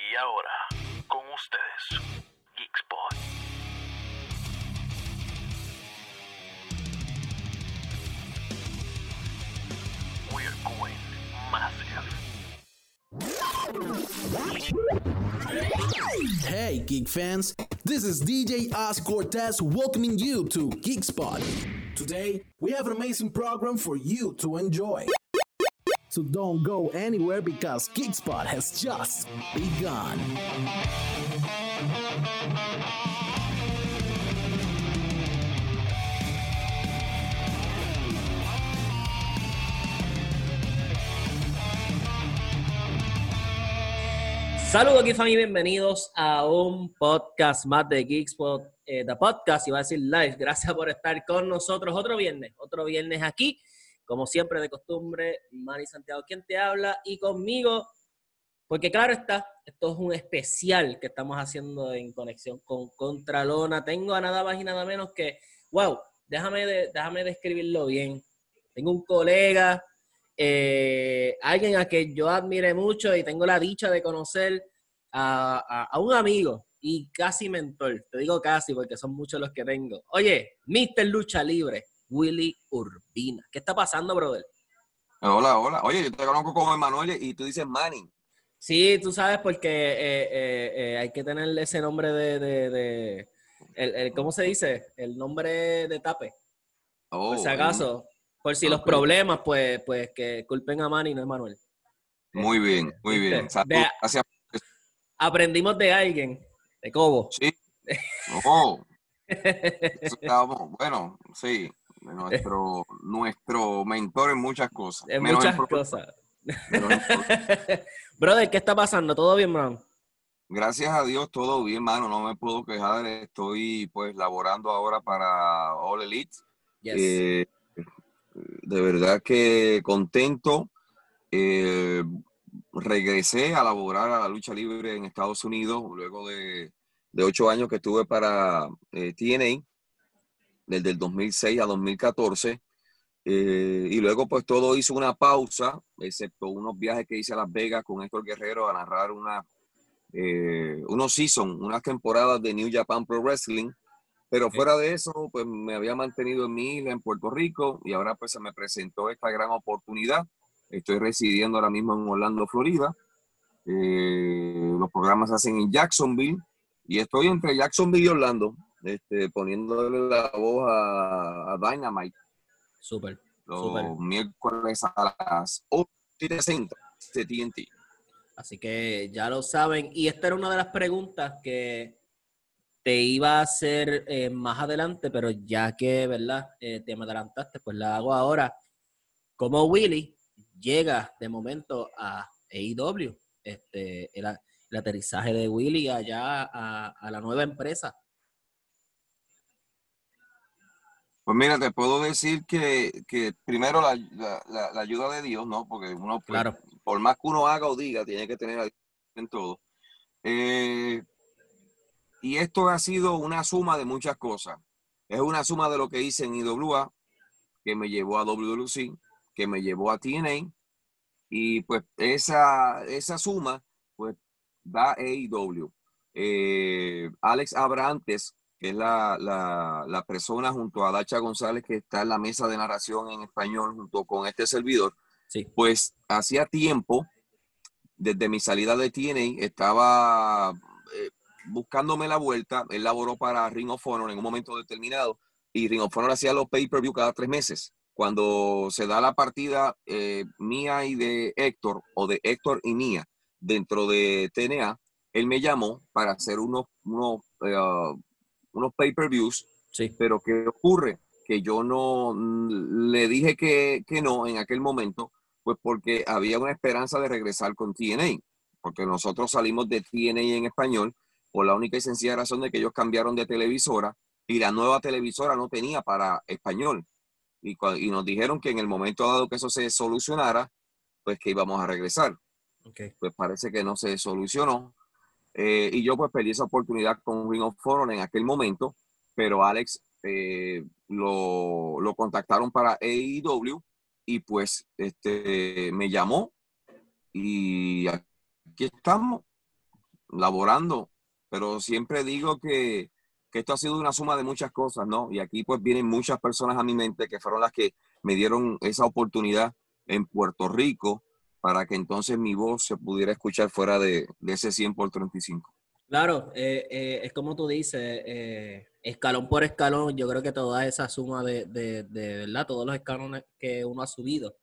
Y ahora, con ustedes, Geekspot. We're going massive. Hey, geek fans! This is DJ Oz Cortez welcoming you to Geek Spot. Today, we have an amazing program for you to enjoy. So don't go anywhere because Geek Spot has just begun. Saludos aquí familia, bienvenidos a un podcast más de Geekspot, eh, The Podcast, iba a decir live. Gracias por estar con nosotros otro viernes, otro viernes aquí, como siempre de costumbre, Manny Santiago quien te habla y conmigo, porque claro está, esto es un especial que estamos haciendo en conexión con Contralona. Tengo a nada más y nada menos que, wow, déjame, de- déjame describirlo bien. Tengo un colega eh, alguien a quien yo admire mucho y tengo la dicha de conocer a un amigo y casi mentor. Te digo casi porque son muchos los que tengo. Oye, Mr. Lucha Libre, Willy Urbina. ¿Qué está pasando, brother? Hola, hola. Oye, yo te conozco como Emanuel y tú dices Manny. Sí, tú sabes porque eh, eh, eh, hay que tener ese nombre de... de- de- el- el- ¿Cómo se dice? El nombre de tape. Oh, Por si acaso. Por si los problemas, pues, pues que culpen a Manny, no es Manuel. Muy bien, muy bien. Vea. Gracias. Aprendimos de alguien, de Cobo. Sí. Oh, eso bueno, sí. Nuestro, nuestro mentor en muchas cosas. En Menos muchas en cosas. Brother, ¿qué está pasando? ¿Todo bien, man? Gracias a Dios, todo bien, mano. No me puedo quejar. Estoy, pues, laborando ahora para All Elite. Yes. Eh, de verdad que contento. Eh, regresé a laborar a la lucha libre en Estados Unidos luego de, de ocho años que estuve para eh, TNA, desde el 2006 a 2014. Eh, y luego pues todo hizo una pausa, excepto unos viajes que hice a Las Vegas con Héctor Guerrero a narrar una, eh, unos season, unas temporadas de New Japan Pro Wrestling. Pero fuera de eso, pues me había mantenido en mi isla, en Puerto Rico, y ahora pues se me presentó esta gran oportunidad. Estoy residiendo ahora mismo en Orlando, Florida. Eh, los programas se hacen en Jacksonville, y estoy entre Jacksonville y Orlando, este, poniéndole la voz a, a Dynamite Súper. los Súper. miércoles a las 8.30 de TNT. Así que ya lo saben. Y esta era una de las preguntas que te iba a hacer eh, más adelante, pero ya que, ¿verdad? Eh, te me adelantaste, pues la hago ahora. ¿Cómo Willy llega de momento a AEW? Este, el, aterrizaje de Willy allá a, a la nueva empresa. Pues mira, te puedo decir que, que primero la, la- ayuda de Dios, ¿no? Porque uno, pues, Claro. por más que uno haga o diga, tiene que tener a Dios en todo. Eh, y esto ha sido una suma de muchas cosas. Es una suma de lo que hice en IWA, que me llevó a WWC, que me llevó a TNA, y pues esa, esa suma, pues da AEW. Eh, Alex Abrantes, que es la, la, la persona junto a Dacha González, que está en la mesa de narración en español junto con este servidor, Sí. pues hacía tiempo, desde mi salida de TNA, estaba eh, buscándome la vuelta. Él laboró para Ring of Honor en un momento determinado y Ring of Honor hacía los pay-per-view cada tres meses. Cuando se da la partida eh, mía y de Héctor, o de Héctor y mía, dentro de TNA, él me llamó para hacer unos, unos, eh, unos pay-per-views Sí. pero ¿qué ocurre? Que yo no mm, le dije que, que no en aquel momento, pues porque había una esperanza de regresar con TNA, porque nosotros salimos de TNA en español por la única y sencilla razón de que ellos cambiaron de televisora y la nueva televisora no tenía para español. Y, y nos dijeron que en el momento dado que eso se solucionara, pues que íbamos a regresar pues parece que no se solucionó. Eh, y yo pues perdí esa oportunidad con Ring of Honor en aquel momento, pero Alex eh, lo, lo contactaron para AEW y pues este, me llamó y aquí estamos. laborando, pero siempre digo que, que esto ha sido una suma de muchas cosas, ¿no? Y aquí pues vienen muchas personas a mi mente que fueron las que me dieron esa oportunidad en Puerto Rico para que entonces mi voz se pudiera escuchar fuera de, de ese 100 por 35. Claro, eh, eh, es como tú dices, eh, escalón por escalón, yo creo que toda esa suma de, de, de verdad, todos los escalones que uno ha subido,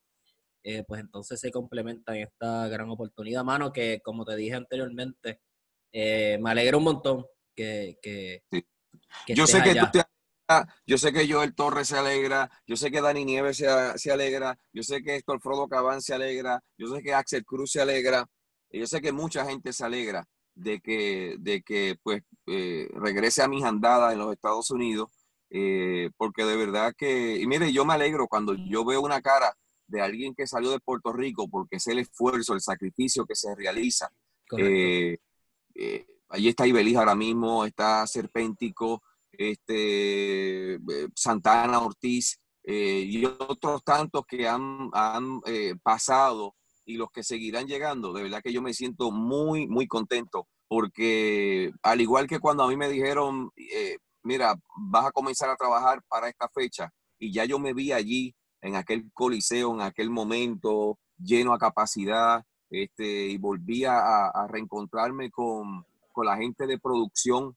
pues entonces se complementa en esta gran oportunidad, mano, que como te dije anteriormente, me alegra un montón que... que, yo sé que tú te yo sé que Joel Torres se alegra, yo sé que Dani Nieves se, se, alegra, yo sé que Héctor Frodo Cabán se alegra, yo sé que Axel Cruz se alegra, y yo sé que mucha gente se alegra de que, de que pues eh, regrese a mis andadas en los Estados Unidos, eh, porque de verdad que, y mire, yo me alegro cuando yo veo una cara de alguien que salió de Puerto Rico, porque es el esfuerzo, el sacrificio que se realiza. Eh, allí está Ibeliz ahora mismo, está Serpéntico, este, Santana Ortiz y otros tantos que han, han pasado y los que seguirán llegando, de verdad que yo me siento muy, muy contento, porque al igual que cuando a mí me dijeron, eh, mira, vas a comenzar a trabajar para esta fecha, y ya yo me vi allí en aquel coliseo, en aquel momento, lleno a capacidad, este, y volví a, reencontrarme con, con, la gente de producción,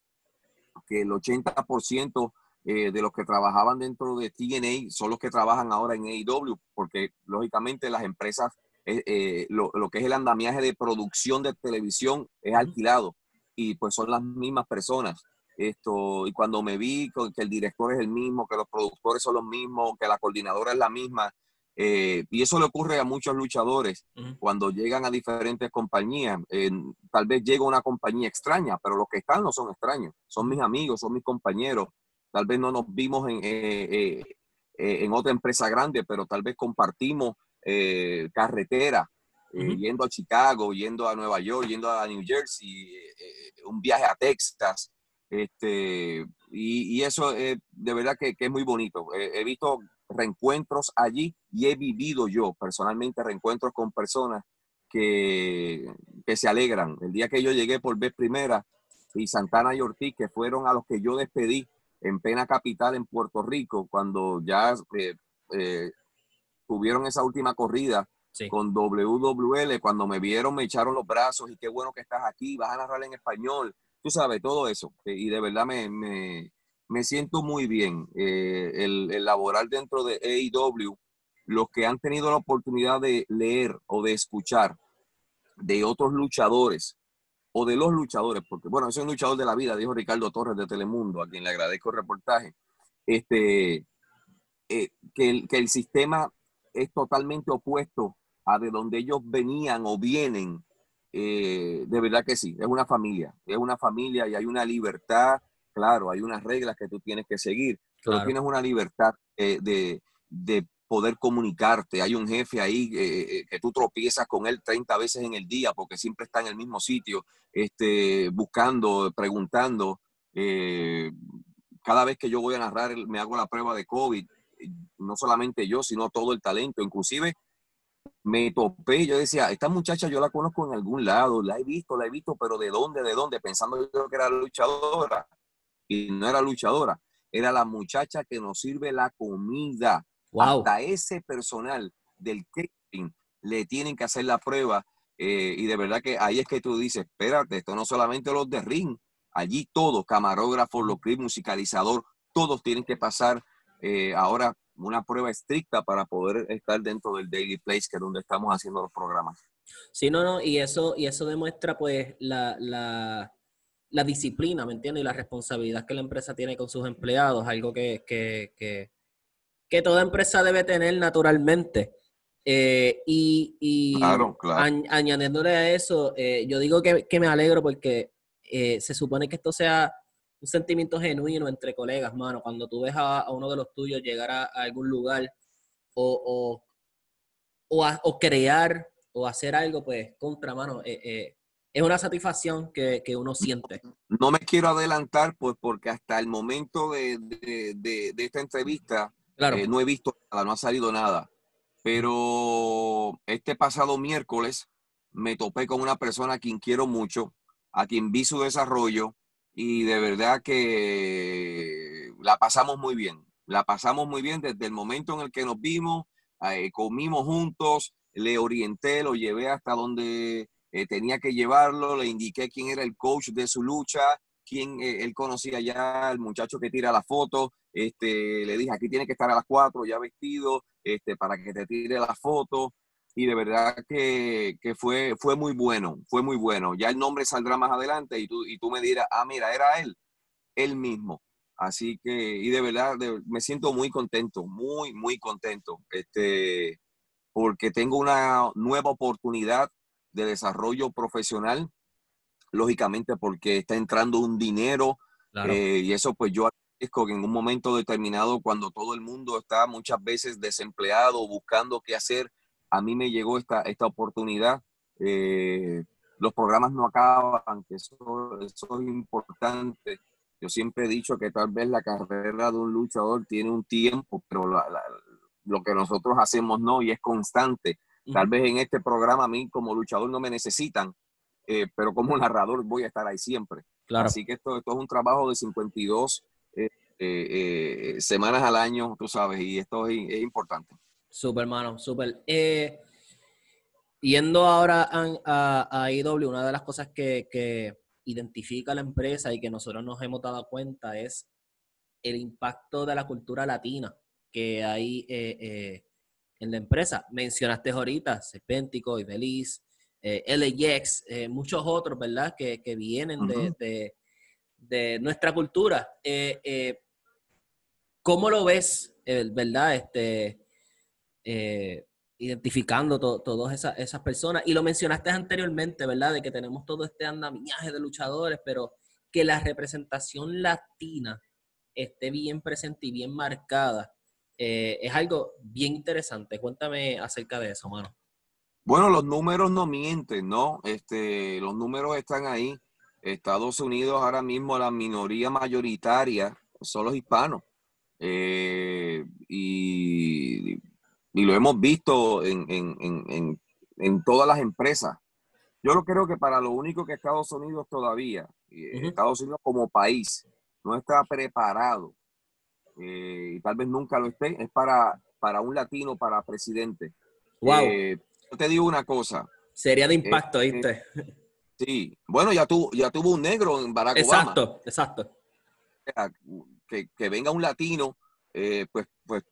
que el 80% eh, de los que trabajaban dentro de TNA son los que trabajan ahora en AEW, porque lógicamente las empresas eh, eh, lo, que es el andamiaje de producción de televisión es alquilado y pues son las mismas personas. Esto, y cuando me vi que el director es el mismo, que los productores son los mismos, que la coordinadora es la misma, eh, y eso le ocurre a muchos luchadores cuando llegan a diferentes compañías. tal vez llega una compañía extraña, pero los que están no son extraños, son mis amigos, son mis compañeros. Tal vez no nos vimos en, en otra empresa grande, pero tal vez compartimos eh, carretera, eh, yendo a Chicago, yendo a Nueva York, yendo a New Jersey, eh, un viaje a Texas. Este, y, eso de verdad que, es muy bonito. he visto reencuentros allí y he vivido yo personalmente reencuentros con personas que, que se alegran. El día que yo llegué por vez primera y Santana y Ortiz, que fueron a los que yo despedí en Pena Capital en Puerto Rico, cuando ya tuvieron esa última corrida con WWL, cuando me vieron me echaron los brazos y qué bueno que estás aquí, vas a narrar en español, tú sabes, todo eso. Eh, y de verdad me, me, me siento muy bien eh, el, el, laborar dentro de AEW, los que han tenido la oportunidad de leer o de escuchar de otros luchadores o de los luchadores, porque bueno, soy un luchador de la vida, dijo Ricardo Torres de Telemundo, a quien le agradezco el reportaje, este, eh, que, el, que el sistema es totalmente opuesto a de donde ellos venían o vienen. Eh, de verdad que sí, es una familia, es una familia y hay una libertad, claro, hay unas reglas que tú tienes que seguir, pero tienes una libertad eh, de, de, poder comunicarte. Hay un jefe ahí eh, que tú tropiezas con él 30 veces en el día porque siempre está en el mismo sitio, este, buscando, preguntando. cada vez que yo voy a narrar, me hago la prueba de COVID no solamente yo, sino todo el talento. Inclusive me topé, yo decía, esta muchacha yo la conozco en algún lado, la he visto, la he visto, pero ¿de dónde? ¿De dónde? Pensando yo que era luchadora. Y no era luchadora, era la muchacha que nos sirve la comida. Hasta ese personal del catering le tienen que hacer la prueba. Eh, y de verdad que ahí es que tú dices, espérate, esto no solamente los de ring, allí todos, camarógrafos, los clips, musicalizador, todos tienen que pasar eh, ahora una prueba estricta para poder estar dentro del Daily Place, que es donde estamos haciendo los programas. Sí, no, no, y eso, y eso demuestra pues la, la, la disciplina, ¿me entiendes? Y la responsabilidad que la empresa tiene con sus empleados, algo que, que, que, que toda empresa debe tener naturalmente. Eh, y, y añadiéndole a eso, eh, yo digo que, que, me alegro porque se supone que esto sea un sentimiento genuino entre colegas, mano. Cuando tú ves a, uno de los tuyos llegar a, algún lugar o, o, crear o hacer algo, pues, contra, mano, eh, eh, es una satisfacción que, uno siente. No me quiero adelantar, pues, porque hasta el momento de, esta entrevista claro. Eh, no he visto nada, no ha salido nada. Pero este pasado miércoles me topé con una persona a quien quiero mucho, a quien vi su desarrollo y de verdad que la pasamos muy bien. La pasamos muy bien desde el momento en el que nos vimos, eh, comimos juntos, le orienté, lo llevé hasta donde eh, tenía que llevarlo, le indiqué quién era el coach de su lucha, quién eh, él conocía ya, el muchacho que tira la foto, este, le dije, aquí tiene que estar a las cuatro ya vestido, este, para que te tire la foto, y de verdad que, fue, fue muy bueno, fue muy bueno. Ya el nombre saldrá más adelante y tú, y tú me dirás, ah, mira, era él, él mismo. Así que, y de verdad, me siento muy contento, muy, muy contento, este, porque tengo una nueva oportunidad de desarrollo profesional, lógicamente porque está entrando un dinero eh, y eso pues yo agradezco que en un momento determinado, cuando todo el mundo está muchas veces desempleado, buscando qué hacer, a mí me llegó esta, esta oportunidad. Eh, los programas no acaban, que eso, es importante. Yo siempre he dicho que tal vez la carrera de un luchador tiene un tiempo, pero lo que nosotros hacemos no, y es constante. Tal vez en este programa a mí como luchador no me necesitan, eh, pero como narrador voy a estar ahí siempre. Claro. Así que esto, esto es un trabajo de 52 eh, semanas al año, tú sabes, y esto es importante. Súper, hermano, súper. Eh, yendo ahora a, a, IW, una de las cosas que, identifica la empresa y que nosotros nos hemos dado cuenta es el impacto de la cultura latina que hay eh, eh, en la empresa. Mencionaste ahorita Serpéntico y Beliz, eh, LAX, muchos otros, ¿verdad? Que, vienen de, de, nuestra cultura. ¿Cómo lo ves, verdad? Este, eh, identificando todas esas, esas, personas. Y lo mencionaste anteriormente, ¿verdad? De que tenemos todo este andamiaje de luchadores, pero que la representación latina esté bien presente y bien marcada. Eh, es algo bien interesante. Cuéntame acerca de eso, mano. Bueno, los números no mienten, ¿no? Este, los números están ahí. Estados Unidos ahora mismo la minoría mayoritaria son los hispanos. Eh, y y lo hemos visto en, todas las empresas. Yo no creo que para lo único que Estados Unidos todavía, Estados Unidos como país, no está preparado, eh, y tal vez nunca lo esté, es para, para un latino, para presidente. Wow. Eh, yo te digo una cosa. Sería de impacto, eh, ¿viste? sí. Bueno, ya, tuvo, ya tuvo un negro en Barack exacto, Obama. Exacto, que, que, venga un latino, pues, pues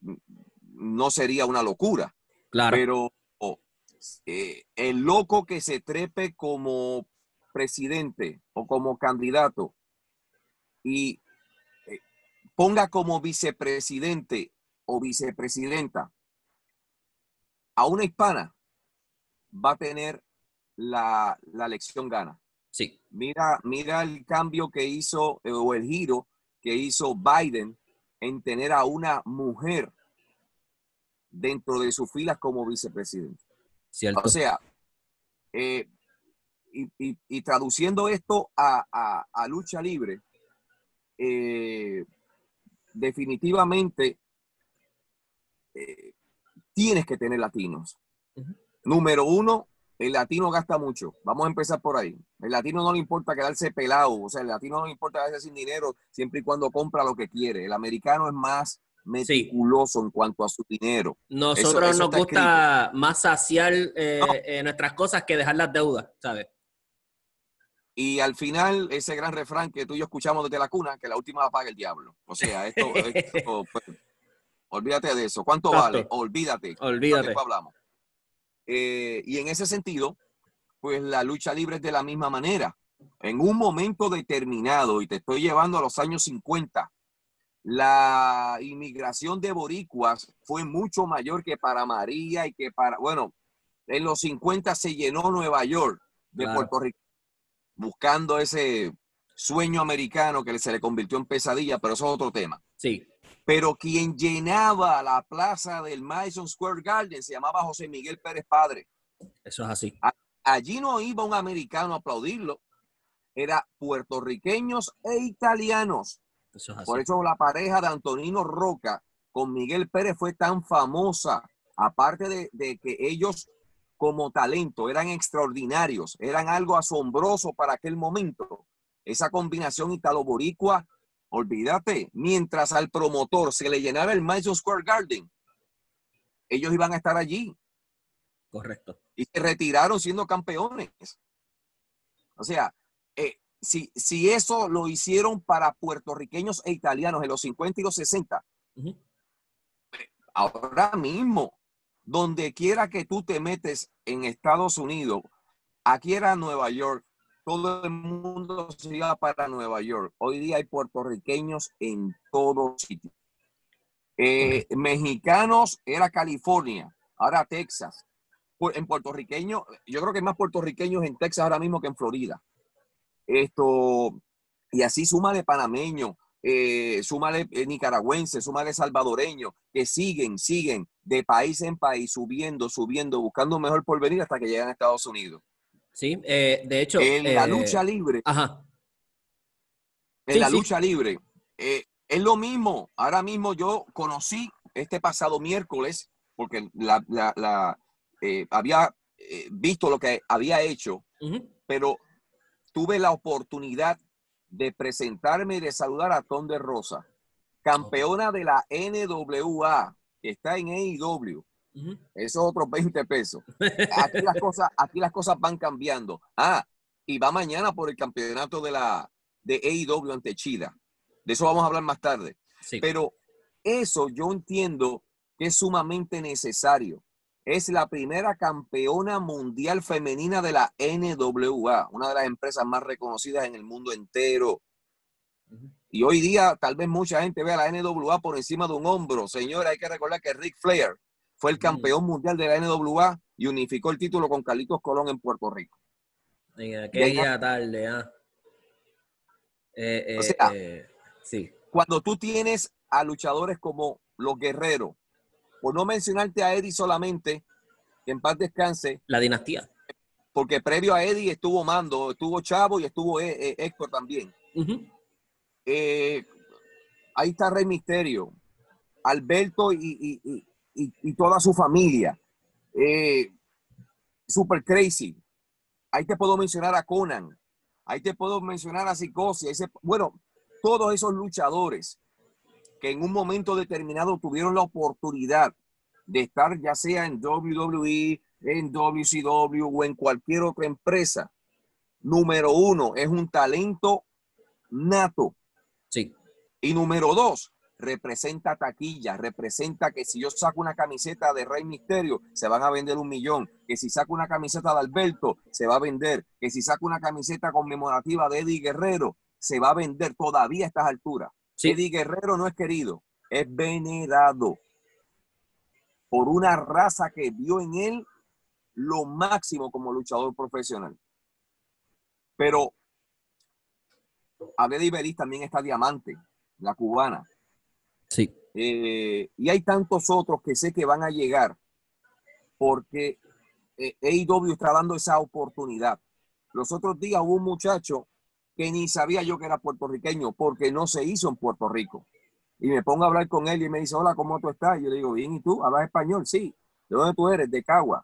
no sería una locura. Claro. Pero oh, eh, el loco que se trepe como presidente o como candidato y ponga como vicepresidente o vicepresidenta a una hispana, va a tener la, la elección gana. Sí. Mira, mira el cambio que hizo eh, o el giro que hizo Biden en tener a una mujer dentro de sus filas como vicepresidente. O sea, eh, y, traduciendo esto a, lucha libre, eh, definitivamente eh, tienes que tener latinos. Número uno, el latino gasta mucho. Vamos a empezar por ahí. El latino no le importa quedarse pelado, o sea, el latino no le importa quedarse sin dinero siempre y cuando compra lo que quiere. El americano es más meticuloso en cuanto a su dinero. Nosotros nos gusta más saciar eh, eh, nuestras cosas que dejar las deudas, ¿sabes? Y al final, ese gran refrán que tú y yo escuchamos desde la cuna, que la última la paga el diablo. O sea, esto, pues, olvídate de eso. ¿Cuánto vale? Olvídate. Olvídate. hablamos. Eh, y en ese sentido, pues la lucha libre es de la misma manera. En un momento determinado, y te estoy llevando a los años 50, la inmigración de boricuas fue mucho mayor que para María y que para, bueno, en los 50 se llenó Nueva York de Puerto Rico, buscando ese sueño americano que se le convirtió en pesadilla, pero eso es otro tema. Sí. Pero quien llenaba la plaza del Madison Square Garden se llamaba José Miguel Pérez Padre. Eso es así. allí no iba un americano a aplaudirlo, era puertorriqueños e italianos por eso la pareja de Antonino Roca con Miguel Pérez fue tan famosa, aparte de, que ellos como talento, eran extraordinarios, eran algo asombroso para aquel momento. Esa combinación italo-boricua, olvídate, mientras al promotor se le llenara el Madison Square Garden, ellos iban a estar allí. Correcto. Y se retiraron siendo campeones. O sea, eh, si, si eso lo hicieron para puertorriqueños e italianos en los 50 y los 60, Ujú. ahora mismo, donde quiera que tú te metes en Estados Unidos, aquí era Nueva York, todo el mundo se iba para Nueva York. Hoy día hay puertorriqueños en todo sitio. Eh, mexicanos era California, ahora Texas. En puertorriqueños, yo creo que hay más puertorriqueños en Texas ahora mismo que en Florida. Esto, y así súmale panameño, eh, súmale eh, nicaragüense, súmale salvadoreño, que siguen, siguen de país en país, subiendo, subiendo, buscando un mejor porvenir hasta que llegan a Estados Unidos. Sí, eh, de hecho. En la eh, lucha libre, Ajá. en sí, la sí. lucha libre, es lo mismo. Ahora mismo yo conocí este pasado miércoles, porque la, la- la, había visto lo que había hecho, pero tuve la oportunidad de presentarme y de saludar a Ton de Rosa, campeona de la NWA, que está en AEW. Ujú. Esos otros 20 pesos. Aquí las cosas, aquí las cosas van cambiando. Ah, y va mañana por el campeonato de la de AEW ante Chida. De eso vamos a hablar más tarde. Sí. Pero eso yo entiendo que es sumamente necesario. Es la primera campeona mundial femenina de la NWA, una de las empresas más reconocidas en el mundo entero. Y hoy día tal vez mucha gente vea la NWA por encima de un hombro. Señora, hay que recordar que Ric Flair fue el campeón mundial de la NWA y unificó el título con Carlitos Colón en Puerto Rico. En aquella tarde, ah. Eh, eh, O sea- eh, sí. Cuando tú tienes a luchadores como los guerreros, por no mencionarte a Eddie solamente, que en paz descanse, La dinastía. porque previo a Eddie estuvo Mando, estuvo Chavo y estuvo eh, eh, Héctor también. Eh, ahí está Rey Misterio, Alberto y, y- y- y- toda su familia. Eh, Super Crazy. Ahí te puedo mencionar a Conan. Ahí te puedo mencionar a Psicosis. bueno, todos esos luchadores que en un momento determinado tuvieron la oportunidad de estar ya sea en WWE, en WCW o en cualquier otra empresa. Número uno, es un talento nato. Sí. Y número dos, representa taquilla, representa que si yo saco una camiseta de Rey Misterio, se van a vender un millón. Que si saco una camiseta de Alberto, se va a vender. Que si saco una camiseta conmemorativa de Eddie Guerrero, se va a vender todavía a estas alturas. Sí. Eddie Guerrero no es querido, es venerado por una raza que vio en él lo máximo como luchador profesional. Pero Abel Iberis también está Diamante, la cubana. Sí. Eh, y hay tantos otros que sé que van a llegar porque eh, AEW está dando esa oportunidad. Los otros días hubo un muchacho que ni sabía yo que era puertorriqueño porque no se hizo en Puerto Rico. Y me pongo a hablar con él y me dice, hola, ¿cómo tú estás? Y yo le digo, bien, ¿y tú? ¿Hablas español? Sí. ¿De dónde tú eres? De Caguas.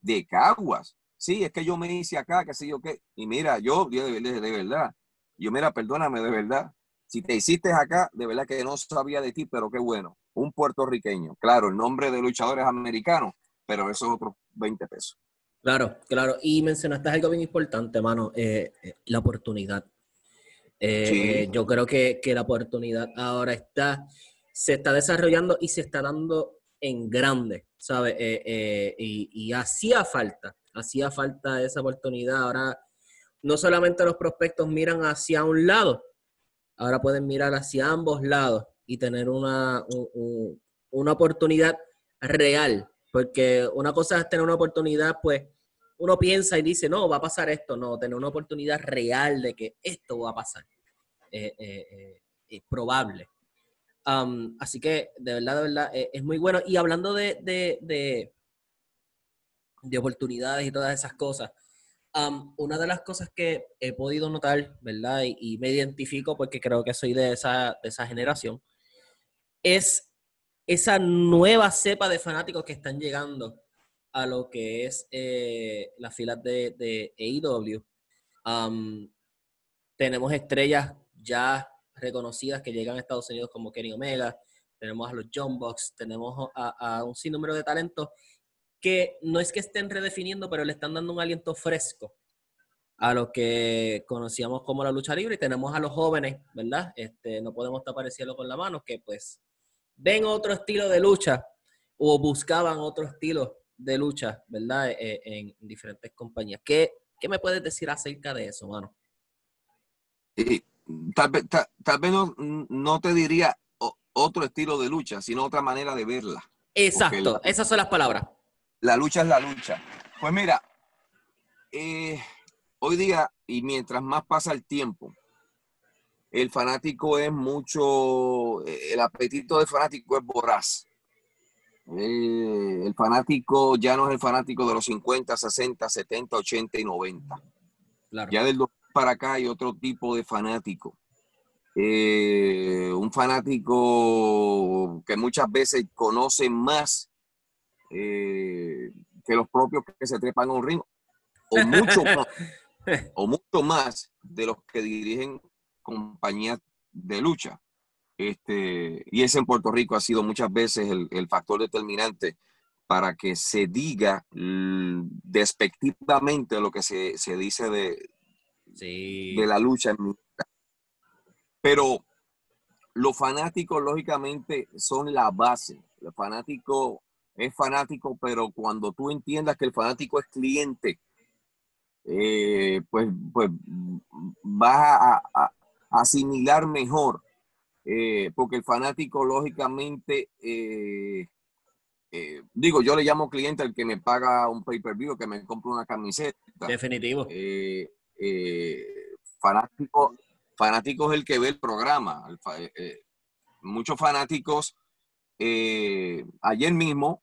¿De Caguas? Sí, es que yo me hice acá, que sé yo qué. Y mira, yo, yo de, verdad, yo mira, perdóname, de verdad. Si te hiciste acá, de verdad que no sabía de ti, pero qué bueno. Un puertorriqueño. Claro, el nombre de luchadores americanos, pero eso es otros 20 pesos. Claro, claro. Y mencionaste algo bien importante, mano, eh, eh, la oportunidad. Eh, Sí. Yo creo que, que la oportunidad ahora está, se está desarrollando y se está dando en grande, ¿sabes? Y, y hacía falta, hacía falta esa oportunidad. Ahora no solamente los prospectos miran hacia un lado, ahora pueden mirar hacia ambos lados y tener una, un- un- una oportunidad real. Porque una cosa es tener una oportunidad, pues uno piensa y dice, no, va a pasar esto. No, tener una oportunidad real de que esto va a pasar. Eh, eh, eh, es probable. Am, así que, de verdad, de verdad, eh, es muy bueno. Y hablando de, de, de, de oportunidades y todas esas cosas, am, una de las cosas que he podido notar, ¿verdad? Y, y me identifico porque creo que soy de esa, de esa generación, es esa nueva cepa de fanáticos que están llegando a lo que es eh, las de, de AEW, tenemos estrellas ya reconocidas que llegan a Estados Unidos como Kenny Omega, tenemos a los John Box, tenemos a, a un sinnúmero de talentos que no es que estén redefiniendo, pero le están dando un aliento fresco a lo que conocíamos como la lucha libre y tenemos a los jóvenes, ¿verdad? Este, no podemos tapar el cielo con la mano, que pues ven otro estilo de lucha o buscaban otro estilo de lucha, ¿verdad? E, e, en, diferentes compañías. ¿Qué, ¿Qué, me puedes decir acerca de eso, mano? tal, vez, tal, vez no, no, te diría otro estilo de lucha, sino otra manera de verla. Exacto, esas son las palabras. La lucha es la lucha. Pues mira, eh, hoy día, y mientras más pasa el tiempo, el fanático es mucho, eh, el apetito del fanático es voraz. Eh, el fanático ya no es el fanático de los 50, 60, 70, 80 y 90. Ya del 2000 para acá hay otro tipo de fanático. Eh, un fanático que muchas veces conoce más que los propios que se trepan a un ring, o mucho más, o mucho más de los que dirigen compañías de lucha. Este, y ese en Puerto Rico ha sido muchas veces el, factor determinante para que se diga despectivamente lo que se, dice de, de la lucha. Pero los fanáticos, lógicamente, son la base. El fanático es fanático, pero cuando tú entiendas que el fanático es cliente, eh, pues, pues vas a, asimilar mejor, eh, porque el fanático lógicamente, eh, digo, yo le llamo cliente al que me paga un pay-per-view, que me compra una camiseta. Definitivo. fanático, fanático es el que ve el programa. muchos fanáticos, ayer mismo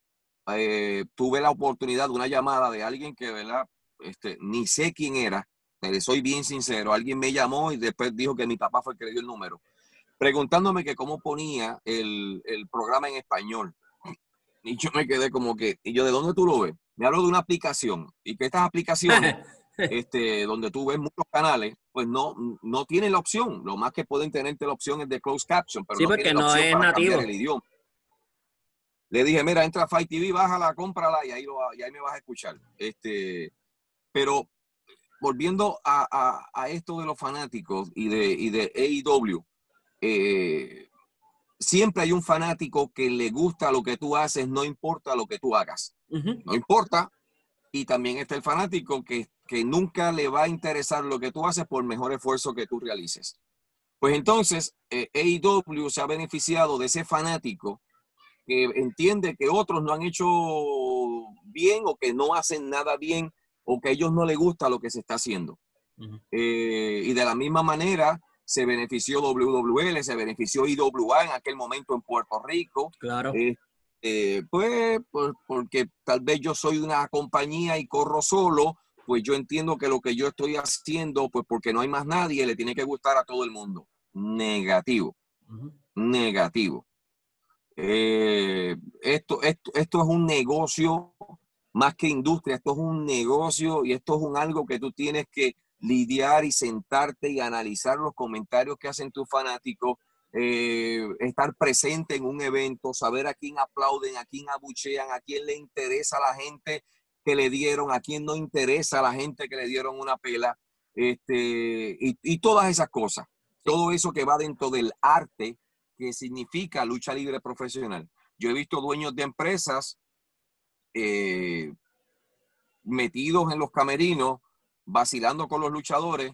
tuve la oportunidad de una llamada de alguien que, ¿verdad? este, ni sé quién era, soy bien sincero, alguien me llamó y después dijo que mi papá fue el que le dio el número, preguntándome que cómo ponía el, programa en español. Y yo me quedé como que, y yo, ¿de dónde tú lo ves? Me hablo de una aplicación y que estas aplicaciones, este, donde tú ves muchos canales, pues no, no tienen la opción. Lo más que pueden tenerte la opción es de closed caption, pero sí, no porque no es nativo. El idioma. Le dije, mira, entra a Fight TV, bájala, cómprala y ahí, lo, y ahí me vas a escuchar. Este, pero volviendo a, esto de los fanáticos y de, de AEW, eh, siempre hay un fanático que le gusta lo que tú haces, no importa lo que tú hagas. No importa. Y también está el fanático que, nunca le va a interesar lo que tú haces por mejor esfuerzo que tú realices. Pues entonces, eh, AEW se ha beneficiado de ese fanático que entiende que otros no han hecho bien o que no hacen nada bien o que a ellos no les gusta lo que se está haciendo. Eh, y de la misma manera se benefició WWL, se benefició IWA en aquel momento en Puerto Rico. Claro. Eh, eh, pues, pues, porque tal vez yo soy una compañía y corro solo, pues yo entiendo que lo que yo estoy haciendo, pues porque no hay más nadie, le tiene que gustar a todo el mundo. Negativo. Negativo. esto, esto, esto es un negocio más que industria, esto es un negocio y esto es un algo que tú tienes que lidiar y sentarte y analizar los comentarios que hacen tus fanáticos, eh, estar presente en un evento, saber a quién aplauden, a quién abuchean, a quién le interesa a la gente que le dieron, a quién no interesa a la gente que le dieron una pela, este, y, y todas esas cosas. Todo eso que va dentro del arte que significa lucha libre profesional. Yo he visto dueños de empresas eh, metidos en los camerinos, vacilando con los luchadores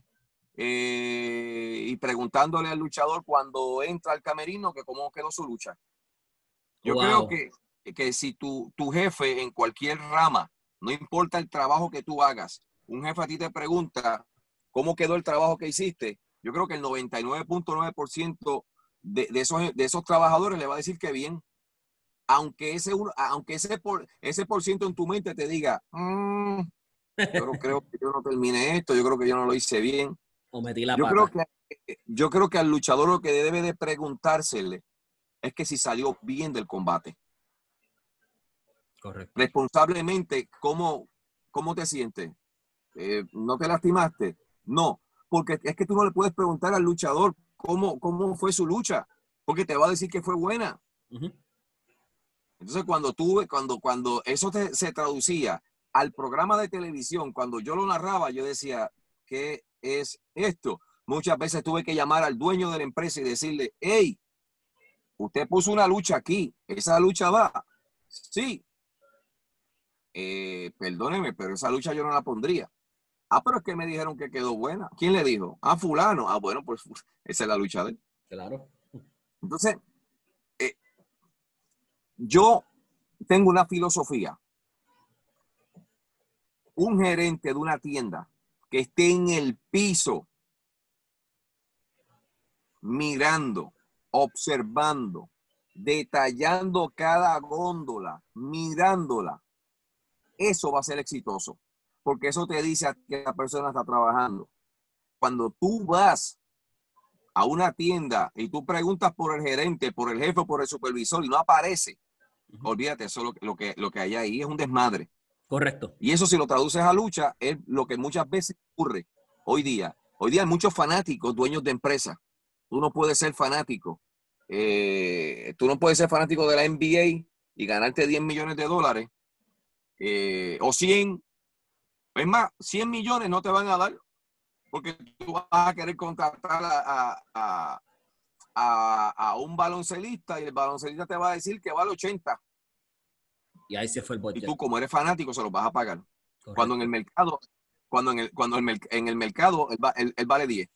eh, y preguntándole al luchador cuando entra al camerino que cómo quedó su lucha. Yo creo que, que si tu, tu jefe en cualquier rama, no importa el trabajo que tú hagas, un jefe a ti te pregunta cómo quedó el trabajo que hiciste, yo creo que el 99.9% de, de, esos, de esos trabajadores le va a decir que bien aunque ese, aunque ese, por, ese por ciento en tu mente te diga, mm, yo creo que yo no terminé esto, yo creo que yo no lo hice bien. O metí la yo Creo que, eh, yo creo que al luchador lo que debe de preguntársele es que si salió bien del combate. Correcto. responsablemente, ¿cómo, cómo te sientes? Eh, ¿No te lastimaste? No, porque es que tú no le puedes preguntar al luchador cómo, cómo fue su lucha, porque te va a decir que fue buena. Ujú. Entonces, cuando tú, cuando, cuando eso te- se traducía al programa de televisión, cuando yo lo narraba, yo decía, ¿qué es esto? Muchas veces tuve que llamar al dueño de la empresa y decirle, hey, usted puso una lucha aquí, esa lucha va. Sí. Eh, perdóneme, pero esa lucha yo no la pondría. Ah, pero es que me dijeron que quedó buena. ¿Quién le dijo? Ah, fulano. Ah, bueno, pues esa es la lucha de él. Claro. Entonces, yo tengo una filosofía. Un gerente de una tienda que esté en el piso mirando, observando, detallando cada góndola, mirándola, eso va a ser exitoso, porque eso te dice a que la persona está trabajando. Cuando tú vas a una tienda y tú preguntas por el gerente, por el jefe, por el supervisor y no aparece, olvídate, eso lo, lo que, lo que hay ahí es un desmadre. Correcto. Y eso si lo traduces a lucha es lo que muchas veces ocurre hoy día. Hoy día hay muchos fanáticos, dueños de empresas. Tú no puedes ser fanático. eh, tú no puedes ser fanático de la NBA y ganarte 10 millones de dólares eh, o 100. Es más, 100 millones no te van a dar porque tú vas a querer contratar a, a- a- a- un baloncelista y el baloncelista te va a decir que vale 80 Y ahí se fue el y budget. tú como eres fanático se los vas a pagar. Correcto. cuando en el mercado, cuando en el, cuando el en el mercado él, va- él- él vale 10.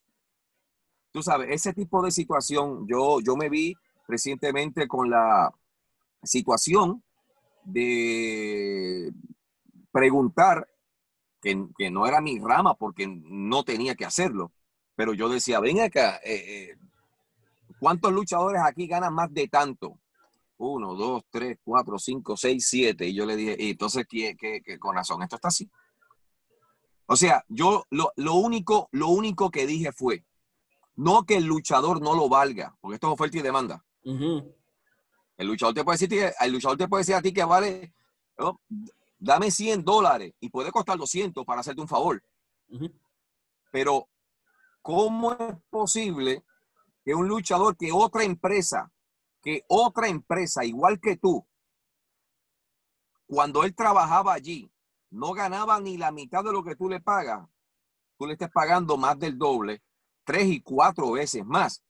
Tú sabes, ese tipo de situación, yo, yo me vi recientemente con la situación de preguntar, que, que no era mi rama porque no tenía que hacerlo, pero yo decía, ven acá, eh, eh, ¿cuántos luchadores aquí ganan más de tanto? Uno, dos, tres, cuatro, cinco, seis, siete. Y yo le dije, y entonces, ¿qué, qué- qué- con razón? Esto está así. O sea, yo lo, lo único, lo único que dije fue, no que el luchador no lo valga, porque esto es oferta y demanda. El luchador te puede decir, el luchador te puede decir a ti que vale, ¿no? Dame 100 dólares y puede costar 200 para hacerte un favor. Pero, ¿cómo es posible que un luchador, que otra empresa, que otra empresa, igual que tú, cuando él trabajaba allí, no ganaba ni la mitad de lo que tú le pagas, tú le estés pagando más del doble, tres y cuatro veces más?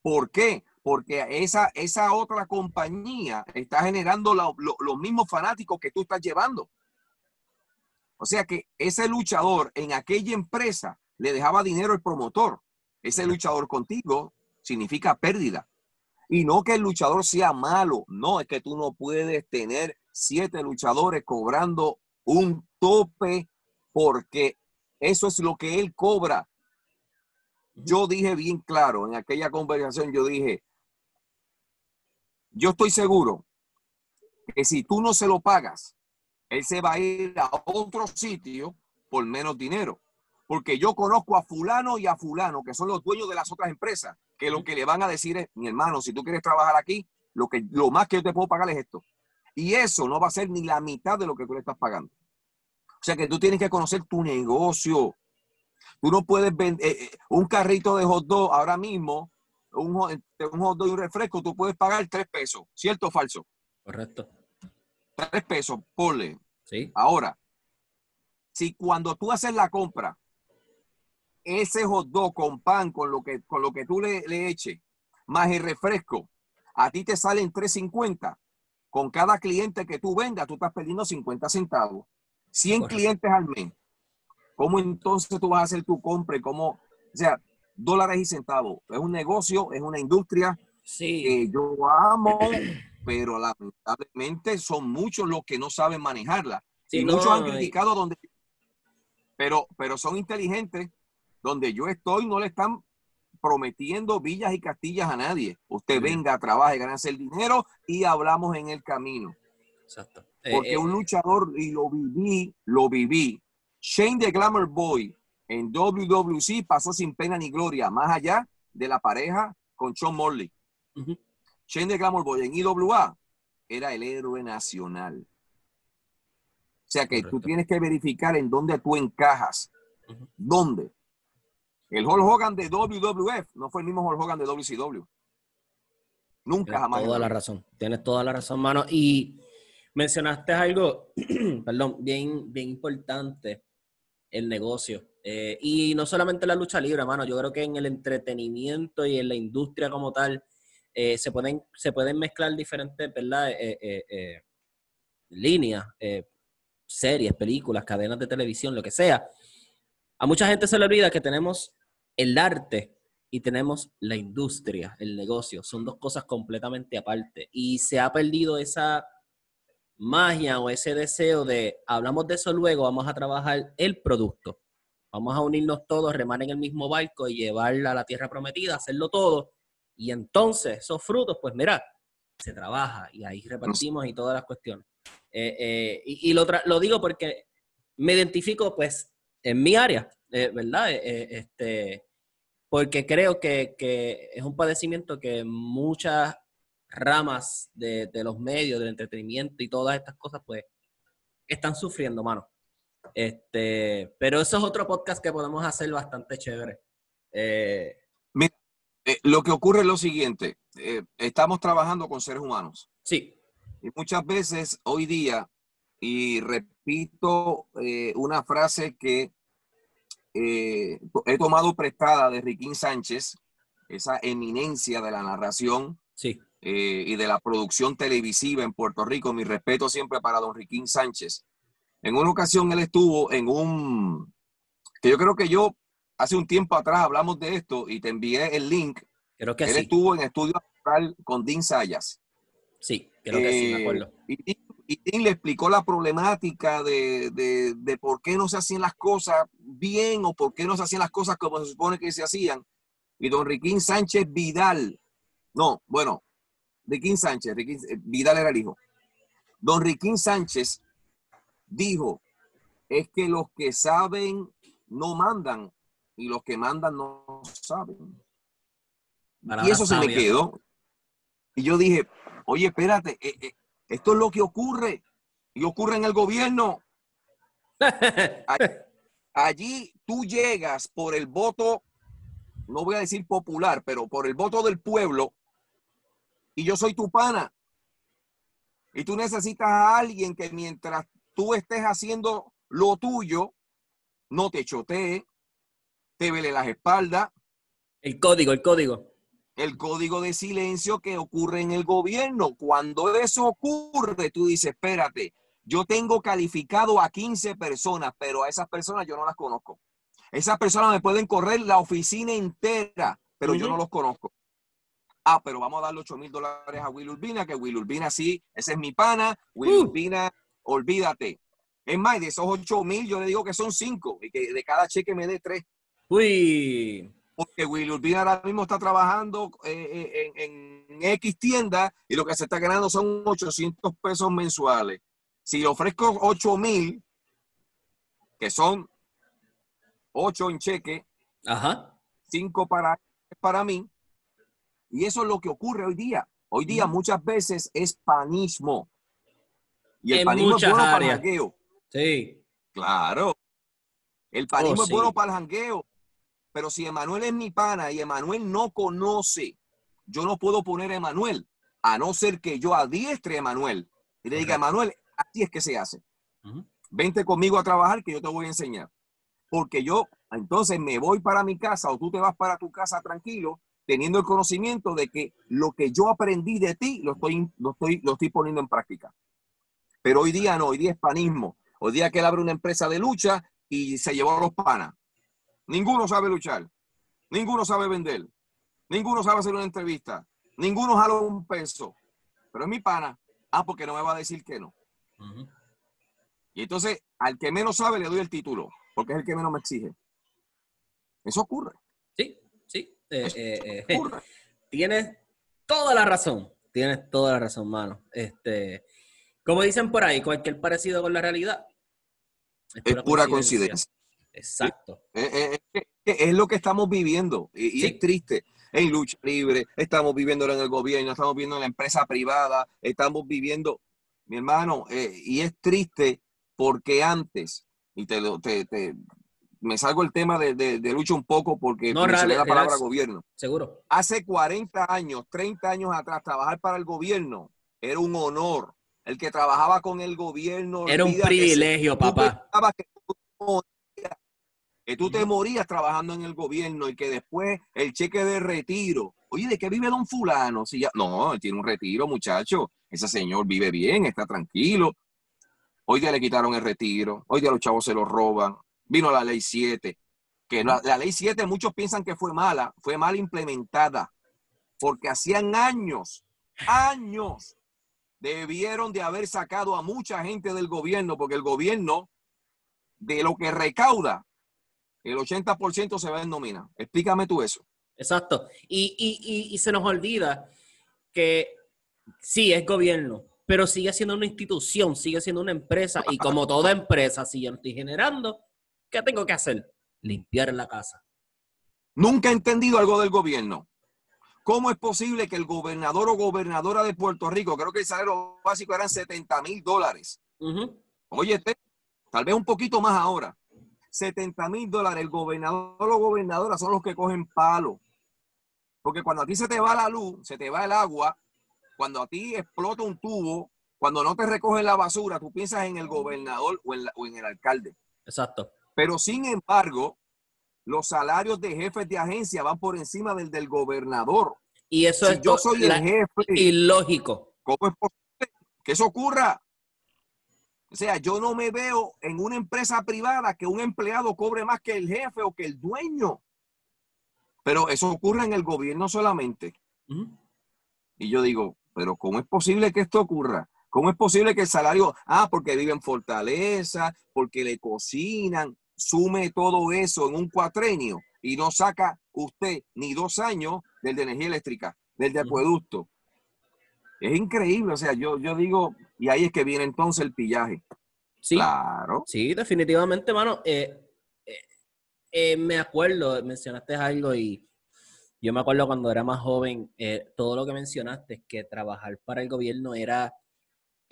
¿Por qué? Porque esa, esa otra compañía está generando la- lo- los mismos fanáticos que tú estás llevando. O sea que ese luchador en aquella empresa le dejaba dinero al promotor. Ese luchador contigo significa pérdida. Y no que el luchador sea malo, no, es que tú no puedes tener siete luchadores cobrando un tope porque eso es lo que él cobra. Yo dije bien claro en aquella conversación, yo dije, yo estoy seguro que si tú no se lo pagas, él se va a ir a otro sitio por menos dinero. Porque yo conozco a fulano y a fulano, que son los dueños de las otras empresas, que lo que le van a decir es, mi hermano, si tú quieres trabajar aquí, lo, que, lo más que yo te puedo pagar es esto. Y eso no va a ser ni la mitad de lo que tú le estás pagando. O sea que tú tienes que conocer tu negocio. Tú no puedes vender un carrito de hot dog ahora mismo, un, hot- un hot dog y un refresco, tú puedes pagar tres pesos. ¿Cierto o falso? Correcto. Tres pesos, ponle. Sí. Ahora, si cuando tú haces la compra, ese hot dog con pan, con lo que, con lo que tú le, le eches, más el refresco, a ti te salen 3.50. Con cada cliente que tú vendas, tú estás perdiendo 50 centavos. 100 Correcto. clientes al mes. ¿Cómo entonces tú vas a hacer tu compra? y ¿Cómo? O sea, dólares y centavos. Es un negocio, es una industria Sí. que yo amo, pero lamentablemente son muchos los que no saben manejarla. Sí, y no, muchos han criticado donde, pero, pero son inteligentes. Donde yo estoy, no le están prometiendo villas y castillas a nadie. Usted Sí. venga, trabaje, gánese el dinero y hablamos en el camino. Exacto. Eh, Porque eh, un luchador, y lo viví, lo viví. Shane the Glamour Boy en WWC pasó sin pena ni gloria, más allá de la pareja con Sean Morley. Shane the Glamour Boy en IWA era el héroe nacional. sea que tú tienes que verificar en dónde tú encajas. ¿Dónde? El Hulk Hogan de WWF no fue el mismo Hulk Hogan de WCW. Nunca Tienes jamás. toda la razón. Tienes toda la razón, mano. Y mencionaste algo, perdón, bien, bien importante, el negocio. Eh, y no solamente la lucha libre, mano. Yo creo que en el entretenimiento y en la industria como tal, eh, se, pueden, se pueden mezclar diferentes, ¿verdad? Eh, líneas, series, películas, cadenas de televisión, lo que sea. A mucha gente se le olvida que tenemos el arte y tenemos la industria, el negocio. Son dos cosas completamente aparte. Y se ha perdido esa magia o ese deseo de, hablamos de eso luego, vamos a trabajar el producto. Vamos a unirnos todos, remar en el mismo barco y llevarla a la tierra prometida, hacerlo todo. Y entonces esos frutos, pues mira, se trabaja y ahí repartimos y todas las cuestiones. Eh, eh, y lo, lo digo porque me identifico pues en mi área, eh, ¿verdad? Este, porque creo que, que es un padecimiento que muchas ramas de, de los medios, del entretenimiento y todas estas cosas, pues, están sufriendo, mano. Este, pero eso es otro podcast que podemos hacer bastante chévere. Eh, Eh, lo que ocurre es lo siguiente. eh, estamos trabajando con seres humanos. sí, Y muchas veces hoy día, y repito una frase que he tomado prestada de Riquín Sánchez, esa eminencia de la narración sí, eh, y de la producción televisiva en Puerto Rico. Mi respeto siempre para don Riquín Sánchez. En una ocasión él estuvo en un, que yo creo que yo hace un tiempo atrás hablamos de esto y te envié el link. creo que él sí. estuvo en estudio con Dean Sayas. Sí, creo que sí, me Eh, acuerdo. Y, y Dean le explicó la problemática de, de- de por qué no se hacían las cosas bien o por qué no se hacían las cosas como se supone que se hacían. Y don Riquín Sánchez Vidal, no, bueno, Riquín Sánchez, Riquín- eh, Vidal era el hijo. Don Riquín Sánchez dijo, es que los que saben no mandan y los que mandan no saben. Y eso se me quedó. Y yo dije, oye, espérate, eh, eh, esto es lo que ocurre. Y ocurre en el gobierno. Allí tú llegas por el voto, no voy a decir popular, pero por el voto del pueblo. Y yo soy tu pana. Y tú necesitas a alguien que mientras tú estés haciendo lo tuyo, no te chotee, te vele las espaldas, el código, el código. el código de silencio que ocurre en el gobierno. Cuando eso ocurre, tú dices, espérate, yo tengo calificado a 15 personas, pero a esas personas yo no las conozco. Esas personas me pueden correr la oficina entera, pero yo no los conozco. Ah, pero vamos a darle 8 mil dólares a Will Urbina, que Will Urbina sí, ese es mi pana. Will Uh. Urbina, olvídate. Es más, de esos 8 mil yo le digo que son 5 y que de cada cheque me dé 3 Uy, porque Willy Urbina ahora mismo está trabajando eh, eh, en, en X tienda y lo que se está ganando son 800 pesos mensuales. Si le ofrezco 8 mil, que son 8 en cheque, ajá. 5 para, para mí, y eso es lo que ocurre hoy día. Hoy día muchas veces es panismo. Y el En panismo es bueno para el jangueo. Sí, Claro. El panismo Oh, es bueno para el jangueo. Pero si Emanuel es mi pana y Emanuel no conoce, yo no puedo poner a Emanuel, a no ser que yo adiestre a Emanuel y le diga. Emanuel, así es que se hace. Vente conmigo a trabajar que yo te voy a enseñar. Porque yo entonces me voy para mi casa o tú te vas para tu casa tranquilo, teniendo el conocimiento de que lo que yo aprendí de ti lo estoy, lo estoy, lo estoy poniendo en práctica. Pero hoy día no, hoy día es panismo. Hoy día que él abre una empresa de lucha y se llevó a los panas. Ninguno sabe luchar. Ninguno sabe vender. Ninguno sabe hacer una entrevista. Ninguno jala un peso. Pero es mi pana. Ah, porque no me va a decir que no. Y entonces, al que menos sabe, le doy el título, porque es el que menos me exige. Eso ocurre. Eh, eh, eh. Tienes toda la razón. Tienes toda la razón, mano. Este, como dicen por ahí, cualquier parecido con la realidad Es pura coincidencia. Exacto. Es, lo que estamos viviendo. Y, Sí. es triste. En lucha libre, estamos viviendo en el gobierno, estamos viviendo en la empresa privada, estamos viviendo, mi hermano, eh, y es triste porque antes, y te, lo- te, te- me salgo el tema de, de, de lucha un poco porque No, rale- la palabra relax. gobierno. Seguro. Hace 40 años, 30 años atrás, trabajar para el gobierno era un honor. El que trabajaba con el gobierno. Era un privilegio, papá. que tú te morías, que tú te morías trabajando en el gobierno y que después el cheque de retiro. Oye, ¿de qué vive don fulano? Si ya, no, él tiene un retiro, muchacho. Ese señor vive bien, está tranquilo. Hoy día le quitaron el retiro. Hoy día los chavos se lo roban. Vino la ley 7. Que la, la ley 7 muchos piensan que fue mala. Fue mal implementada. Porque hacían años, años, debieron de haber sacado a mucha gente del gobierno. Porque el gobierno, de lo que recauda, el 80% se va en nómina. Explícame tú eso. Exacto. Y, y, y, y se nos olvida que sí, es gobierno, pero sigue siendo una institución, sigue siendo una empresa. Y como toda empresa, si yo no estoy generando, ¿qué tengo que hacer? Limpiar la casa. Nunca he entendido algo del gobierno. ¿Cómo es posible que el gobernador o gobernadora de Puerto Rico, creo que el salario básico eran 70 mil dólares? Ujú. Oye, este, tal vez un poquito más ahora. 70 mil dólares. El gobernador o gobernadora son los que cogen palo. Porque cuando a ti se te va la luz, se te va el agua, cuando a ti explota un tubo, cuando no te recogen la basura, tú piensas en el gobernador o en, la- o en el alcalde. Exacto. Pero sin embargo, los salarios de jefes de agencia van por encima del del gobernador. Y eso Si es yo soy la- el jefe, ilógico. ¿cómo es posible que eso ocurra? O sea, yo no me veo en una empresa privada que un empleado cobre más que el jefe o que el dueño. Pero eso ocurre en el gobierno solamente. Y yo digo, pero ¿cómo es posible que esto ocurra? ¿Cómo es posible que el salario, ah, porque vive en Fortaleza, porque le cocinan, sume todo eso en un cuatrenio y no saca usted ni dos años del de energía eléctrica, del de acueducto? Es increíble, o sea, yo, yo digo, y ahí es que viene entonces el pillaje. Sí. Claro. Sí, definitivamente, mano. Eh, eh, eh, me acuerdo, mencionaste algo y yo me acuerdo cuando era más joven, todo lo que mencionaste, que trabajar para el gobierno era,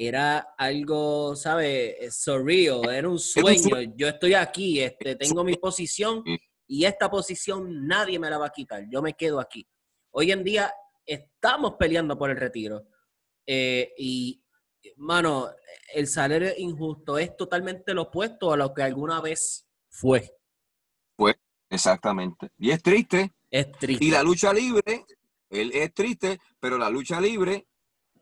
era algo, ¿sabes? Surreal, era un sueño. Yo estoy aquí, este, tengo mi posición Sí. y esta posición nadie me la va a quitar. Yo me quedo aquí. Hoy en día estamos peleando por el retiro. Eh, y, mano, el salario injusto es totalmente lo opuesto a lo que alguna vez fue. Exactamente. Y es triste. Es triste. Y la lucha libre, él es triste, pero la lucha libre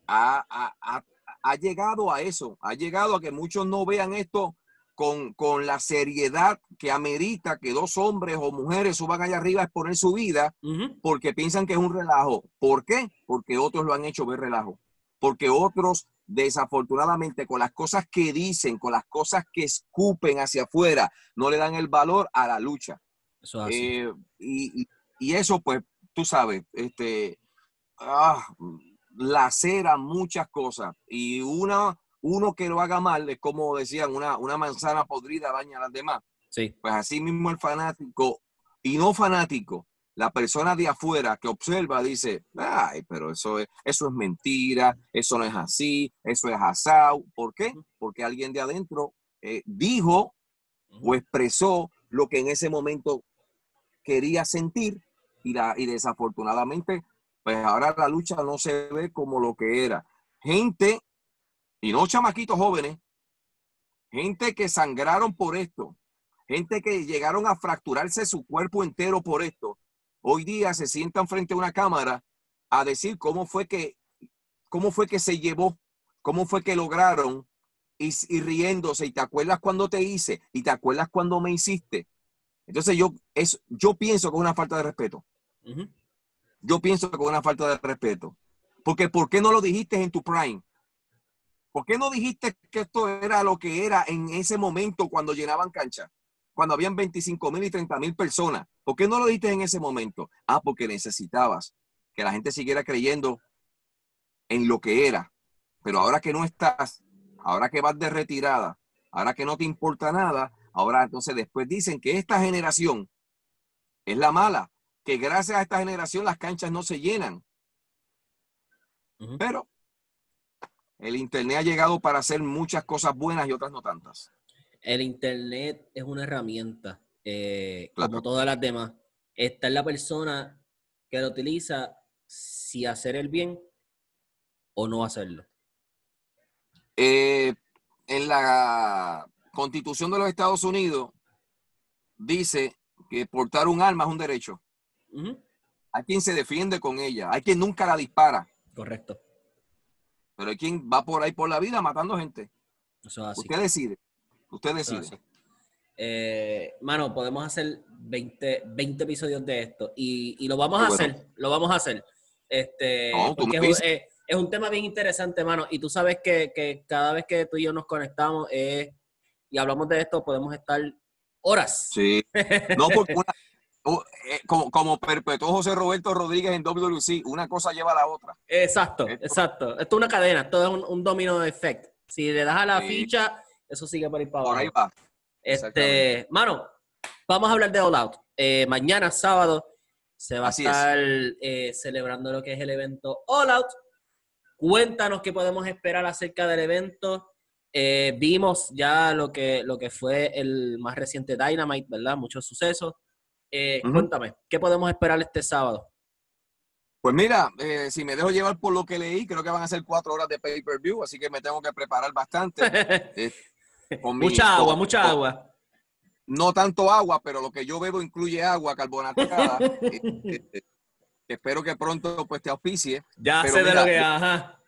ha, ha- ha- ha llegado a eso, ha llegado a que muchos no vean esto con, con la seriedad que amerita que dos hombres o mujeres suban allá arriba a exponer su vida porque piensan que es un relajo. ¿Por qué? Porque otros lo han hecho ver relajo. Porque otros, desafortunadamente, con las cosas que dicen, con las cosas que escupen hacia afuera, no le dan el valor a la lucha. Eso es así. Eh, y, y- y eso, pues, tú sabes, este, ah, lacera muchas cosas. Y una, uno que lo haga mal es como decían, una, una manzana podrida daña a las demás. sí. Pues así mismo el fanático y no fanático, la persona de afuera que observa dice, ay, pero eso es, eso es mentira, eso no es así, eso es asado. ¿Por qué? Porque alguien de adentro eh, dijo o expresó lo que en ese momento quería sentir y, la, y desafortunadamente, pues ahora la lucha no se ve como lo que era. Gente, y no chamaquitos jóvenes, gente que sangraron por esto, gente que llegaron a fracturarse su cuerpo entero por esto, hoy día se sientan frente a una cámara a decir cómo fue que, cómo fue que se llevó, cómo fue que lograron y, riéndose, y te acuerdas cuando te hice, y te acuerdas cuando me hiciste. Entonces yo, es, yo pienso que es una falta de respeto. Yo pienso que una falta de respeto. Porque ¿por qué no lo dijiste en tu prime? ¿Por qué no dijiste que esto era lo que era en ese momento cuando llenaban cancha? Cuando habían 25 mil y 30 mil personas. ¿Por qué no lo dijiste en ese momento? Ah, porque necesitabas que la gente siguiera creyendo en lo que era. Pero ahora que no estás, ahora que vas de retirada, ahora que no te importa nada, ahora entonces después dicen que esta generación es la mala, que gracias a esta generación las canchas no se llenan. Pero el Internet ha llegado para hacer muchas cosas buenas y otras no tantas. El Internet es una herramienta, eh, como todas las demás. Está en la persona que lo utiliza si hacer el bien o no hacerlo. Eh, en la Constitución de los Estados Unidos dice que portar un arma es un derecho. Hay quien se defiende con ella, hay quien nunca la dispara, Correcto. pero hay quien va por ahí por la vida matando gente. Eso es así. Usted decide, usted es decide. Eh, mano, podemos hacer 20, 20 episodios de esto y, y lo vamos a bueno. hacer, lo vamos a hacer. Este, No, porque me es, un- eh, es un tema bien interesante, mano, y tú sabes que, que cada vez que tú y yo nos conectamos eh, y hablamos de esto, podemos estar horas. Sí. No porque una- o, eh, como, como perpetuó José Roberto Rodríguez en WC, una cosa lleva a la otra. Exacto, Esto- exacto. Esto es una cadena, esto es un, un domino de efecto. Si le das a la Sí. ficha, eso sigue por ahí para Por abajo. ahí va. Este, mano, vamos a hablar de All Out. Eh, mañana, sábado, se va Así a es. estar eh, celebrando lo que es el evento All Out. Cuéntanos qué podemos esperar acerca del evento. Vimos ya lo que, lo que fue el más reciente Dynamite, ¿verdad? Muchos sucesos. Eh. Cuéntame, ¿qué podemos esperar este sábado? Pues mira, eh, si me dejo llevar por lo que leí, creo que van a ser cuatro horas de pay-per-view, así que me tengo que preparar bastante. Eh, con mi- mucha agua, con- mucha con- agua. No tanto agua, pero lo que yo bebo incluye agua carbonatada. Eh, espero que pronto pues te auspicie. Ya pero sé de mira, lo que, ajá.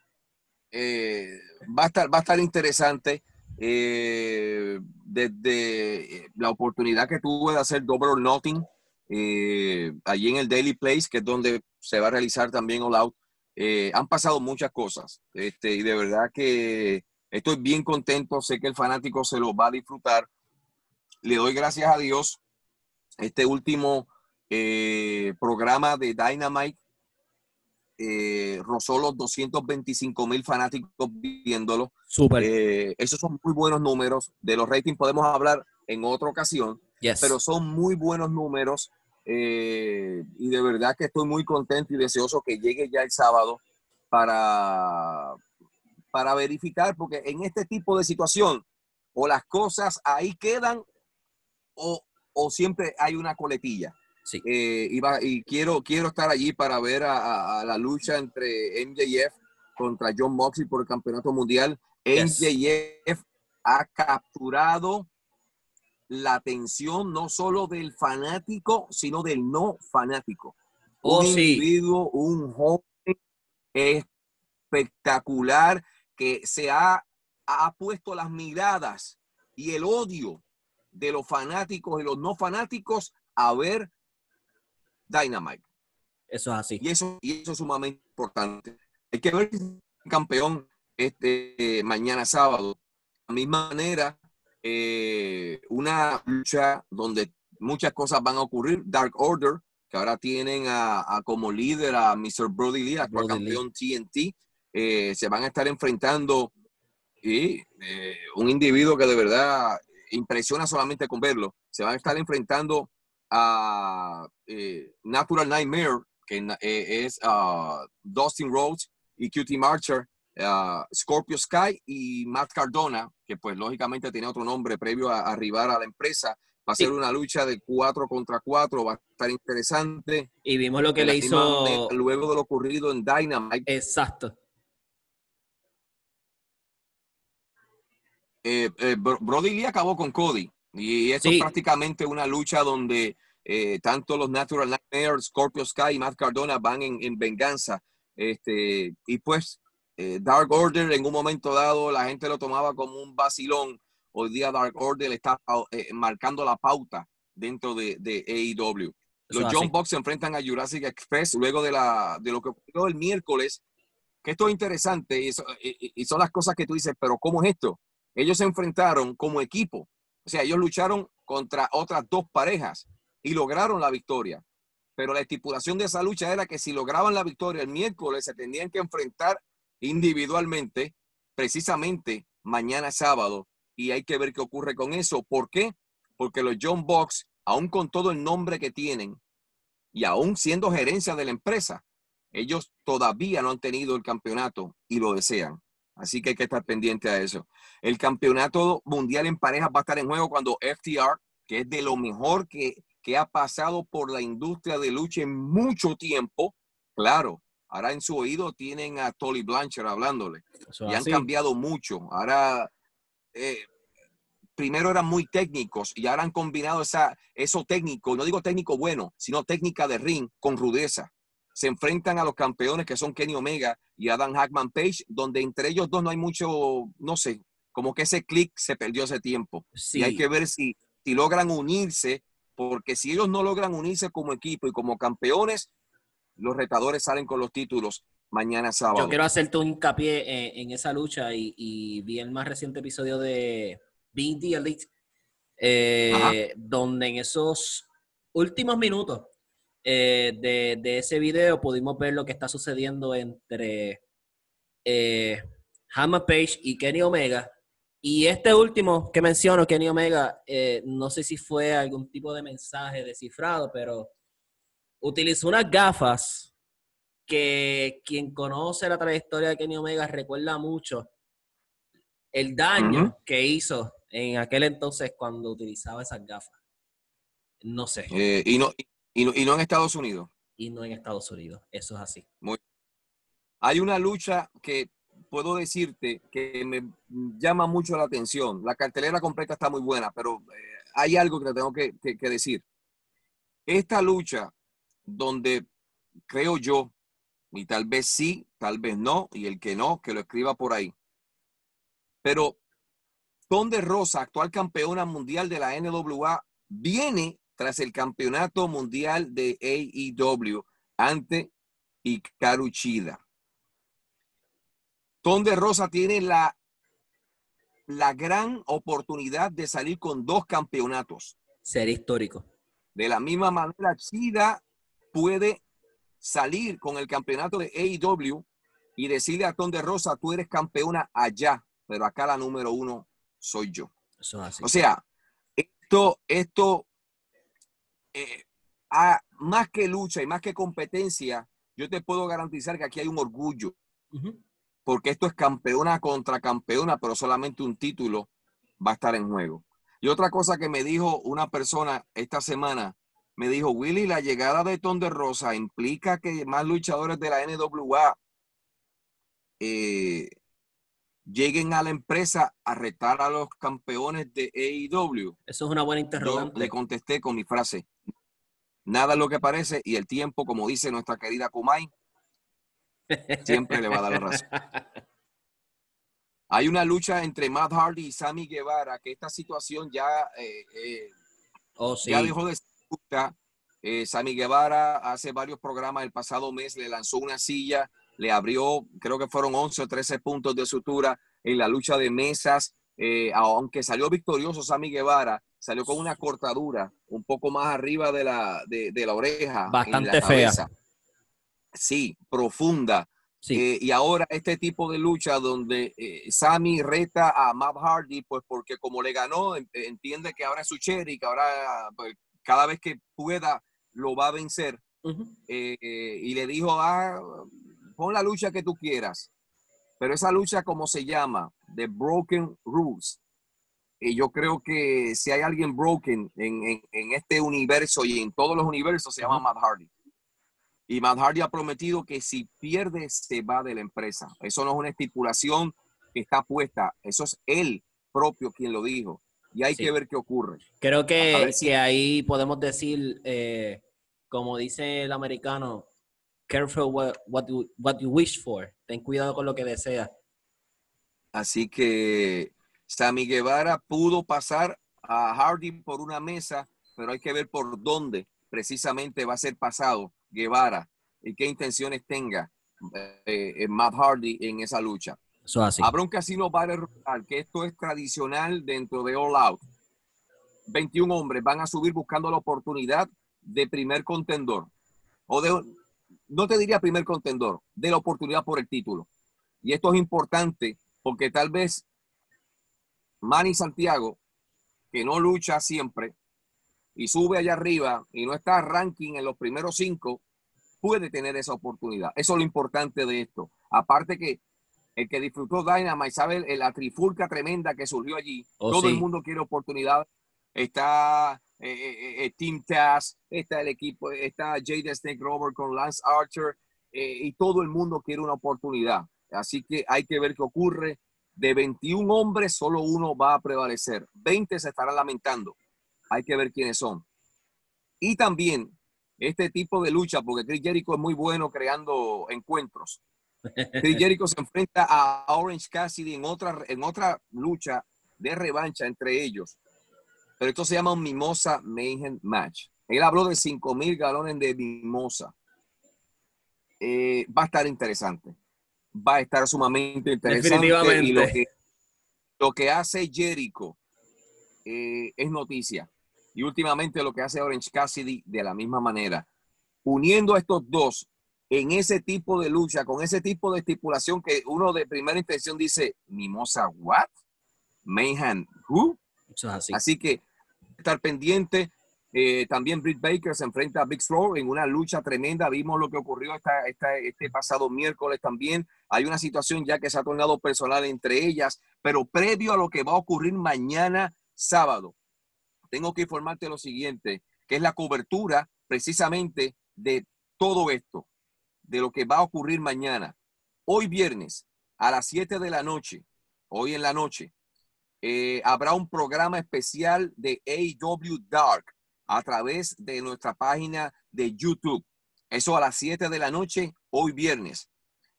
Va, a estar, va a estar interesante. Eh, desde eh, la oportunidad que tuve de hacer Double or Nothing eh, allí en el Daily Place, que es donde se va a realizar también All Out, eh, han pasado muchas cosas. Este, y de verdad que estoy bien contento. Sé que el fanático se lo va a disfrutar. Le doy gracias a Dios. Este último eh, programa de Dynamite eh, rozó los 225 mil fanáticos viéndolo. Súper. Eh, esos son muy buenos números. De los ratings podemos hablar en otra ocasión, yes. pero son muy buenos números. eh, y de verdad que estoy muy contento y deseoso que llegue ya el sábado para, para verificar, porque en este tipo de situación, o las cosas ahí quedan, o, o siempre hay una coletilla. Sí. Eh, y, quiero, quiero estar allí para ver a, a- a la lucha entre MJF contra John Moxley por el campeonato mundial. Yes. MJF ha capturado la atención no solo del fanático, sino del no fanático. Oh, un sí. individuo, un joven espectacular que se ha, ha puesto las miradas y el odio de los fanáticos y los no fanáticos a ver Dynamite. Eso es así. Y eso, y eso es sumamente importante. Hay que ver si campeón este eh, mañana sábado. De la misma manera, eh, una lucha donde muchas cosas van a ocurrir. Dark Order, que ahora tienen a, a como líder a Mr. Brody Lee, actual campeón TNT. eh, se van a estar enfrentando y eh, un individuo que de verdad impresiona solamente con verlo. Se van a estar enfrentando a eh, Natural Nightmare, que eh, es ah, Dustin Rhodes y QT Marcher, ah, Scorpio Sky y Matt Cardona, que pues lógicamente tiene otro nombre previo a, arribar a la empresa. Va a Sí. ser una lucha de 4 contra 4, va a estar interesante. Y vimos lo que le hizo. luego de lo ocurrido en Dynamite, Exacto. eh, eh, Bro- Brody Lee acabó con Cody. Y esto Sí. es prácticamente una lucha donde eh, tanto los Natural Nightmares, Scorpio Sky y Matt Cardona van en, en venganza. Este, y pues eh, Dark Order en un momento dado la gente lo tomaba como un vacilón. Hoy día Dark Order está eh, marcando la pauta dentro de, de AEW. Los John. Bucks se enfrentan a Jurassic Express luego de, la, de lo que ocurrió el miércoles, que esto es interesante y, eso- y- y son las cosas que tú dices, pero ¿cómo es esto? Ellos se enfrentaron como equipo, o sea, ellos lucharon contra otras dos parejas y lograron la victoria. Pero la estipulación de esa lucha era que si lograban la victoria el miércoles se tendrían que enfrentar individualmente, precisamente mañana sábado, y hay que ver qué ocurre con eso. ¿Por qué? Porque los John Box, aún con todo el nombre que tienen y aún siendo gerencia de la empresa, ellos todavía no han tenido el campeonato y lo desean. Así que hay que estar pendiente a eso. El campeonato mundial en parejas va a estar en juego cuando FTR, que es de lo mejor que, que ha pasado por la industria de lucha en mucho tiempo, claro, ahora en su oído tienen a Tolly Blanchard hablándole. Eso y han así. cambiado mucho. Ahora, eh, primero eran muy técnicos y ahora han combinado esa, eso técnico, no digo técnico bueno, sino técnica de ring con rudeza. Se enfrentan a los campeones que son Kenny Omega y Adam Hackman Page, donde entre ellos dos no hay mucho, no sé, como que ese click se perdió hace tiempo. Sí. Y hay que ver si, si logran unirse, porque si ellos no logran unirse como equipo y como campeones, los retadores salen con los títulos mañana sábado. Yo quiero hacerte un hincapié en, en esa lucha y, y vi el más reciente episodio de Being the Elite, eh, donde en esos últimos minutos eh, de, de ese video pudimos ver lo que está sucediendo entre eh, Hama Page y Kenny Omega. Y este último que menciono, Kenny Omega, eh, no sé si fue algún tipo de mensaje descifrado, pero utilizó unas gafas que quien conoce la trayectoria de Kenny Omega recuerda mucho el daño que hizo en aquel entonces cuando utilizaba esas gafas. No sé, Eh, y, no, y, no, y no en Estados Unidos. y no en Estados Unidos, eso es así. Hay una lucha que puedo decirte que me llama mucho la atención. La cartelera completa está muy buena, pero eh, hay algo que te tengo que, que- que decir. Esta lucha donde creo yo, y tal vez sí, tal vez no, y el que no, que lo escriba por ahí. Pero Donde Rosa, actual campeona mundial de la NWA, viene tras el campeonato mundial de AEW ante Hikaru Shida. Donde Rosa tiene la, la gran oportunidad de salir con dos campeonatos. Sería histórico. De la misma manera, Shida puede salir con el campeonato de AEW y decirle a Ton de Rosa, tú eres campeona allá, pero acá la número uno soy yo. Eso es así. O sea, esto, esto, eh, a- más que lucha y más que competencia, yo te puedo garantizar que aquí hay un orgullo, porque esto es campeona contra campeona, pero solamente un título va a estar en juego. Y otra cosa que me dijo una persona esta semana, me dijo, Willy, la llegada de Ton de Rosa implica que más luchadores de la NWA eh, lleguen a la empresa a retar a los campeones de AEW. Eso es una buena Yo interrogante. le contesté con mi frase, nada es lo que parece y el tiempo, como dice nuestra querida Kumai, siempre le va a dar la razón. Hay una lucha entre Matt Hardy y Sammy Guevara, que esta situación ya, eh, eh, Oh, sí. ya dejó de ser justa. Eh, Sammy Guevara hace varios programas el pasado mes le lanzó una silla, le abrió, creo que fueron 11 o 13 puntos de sutura en la lucha de mesas. Aunque salió victorioso Sammy Guevara, salió con una cortadura un poco más arriba de la, de, de la oreja. Bastante la fea. cabeza. Sí, profunda. Sí. Eh, y ahora este tipo de lucha donde eh, Sammy reta a Matt Hardy, pues porque como le ganó, en- entiende que ahora es su cherry, que ahora pues, cada vez que pueda lo va a vencer. Ujú. Eh, eh, y le dijo, ah, pon la lucha que tú quieras. Pero esa lucha, como se llama? The Broken Rules. Y yo creo que si hay alguien broken en, en- en este universo y en todos los universos, se llama. Matt Hardy. Y Matt Hardy ha prometido que si pierde, se va de la empresa. Eso no es una estipulación que está puesta. Eso es él propio quien lo dijo. Y hay Sí. que ver qué ocurre. Creo que, si- que ahí podemos decir, eh, como dice el americano, careful what, what, you, what you wish for. Ten cuidado con lo que deseas. Así que Sammy Guevara pudo pasar a Hardy por una mesa, pero hay que ver por dónde precisamente va a ser pasado Guevara y qué intenciones tenga eh, eh, Matt Hardy en esa lucha. Eso es así. Habrá un casino Battle Royale, que esto es tradicional dentro de All Out. 21 hombres van a subir buscando la oportunidad de primer contendor. O de, no te diría primer contendor, de la oportunidad por el título. Y esto es importante porque tal vez Manny Santiago, que no lucha siempre y sube allá arriba y no está ranking en los primeros cinco, puede tener esa oportunidad. Eso es lo importante de esto. Aparte que el que disfrutó Dynamite sabe la trifulca tremenda que surgió allí. Oh, Todo el mundo quiere oportunidad. Está eh, eh, eh, Team Taz, está el equipo, está Jade Snake Rover con Lance Archer eh, y todo el mundo quiere una oportunidad. Así que hay que ver qué ocurre. De 21 hombres, solo uno va a prevalecer. 20 se estarán lamentando. Hay que ver quiénes son. Y también este tipo de lucha, porque Chris Jericho es muy bueno creando encuentros. Chris Jericho se enfrenta a Orange Cassidy en otra, en otra lucha de revancha entre ellos. Pero esto se llama un Mimosa Mayhem Match. Él habló de 5 mil galones de mimosa. Eh, va a estar interesante. Va a estar sumamente interesante. Definitivamente. Y lo que, lo que hace Jericho eh, es noticia. Y últimamente lo que hace Orange Cassidy de la misma manera. Uniendo a estos dos en ese tipo de lucha, con ese tipo de estipulación que uno de primera intención dice, Mimosa, what? Mayhem, who? Eso es así. Así que estar pendiente. Eh, también Britt Baker se enfrenta a Big Throw en una lucha tremenda. Vimos lo que ocurrió este pasado miércoles también. Hay una situación ya que se ha tornado personal entre ellas, pero previo a lo que va a ocurrir mañana sábado, tengo que informarte lo siguiente, que es la cobertura precisamente de todo esto, de lo que va a ocurrir mañana. Hoy viernes a las 7 de la noche, hoy en la noche, eh, habrá un programa especial de AW Dark a través de nuestra página de YouTube. Eso a las 7 de la noche, hoy viernes.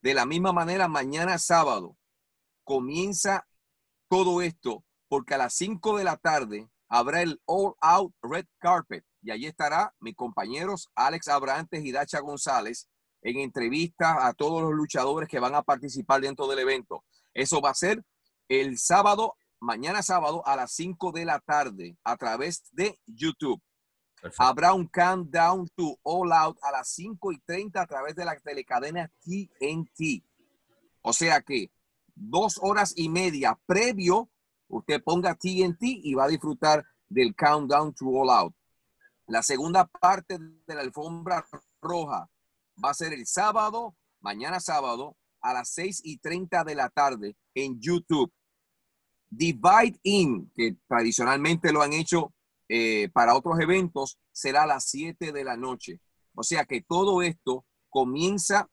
De la misma manera, mañana sábado comienza todo esto porque a las 5 de la tarde habrá el All Out Red Carpet y allí estará mis compañeros Alex Abrantes y Dacha González en entrevista a todos los luchadores que van a participar dentro del evento. Eso va a ser el sábado, mañana sábado a las 5 de la tarde a través de YouTube. Habrá un countdown to All Out a las 5 y 30 a través de la telecadena TNT. O sea que dos horas y media previo, usted ponga TNT y va a disfrutar del countdown to All Out. La segunda parte de la alfombra roja va a ser el sábado, mañana sábado, a las 6 y 30 de la tarde en YouTube. Divide In, que tradicionalmente lo han hecho eh, para otros eventos, será a las 7 de la noche. O sea que todo esto comienza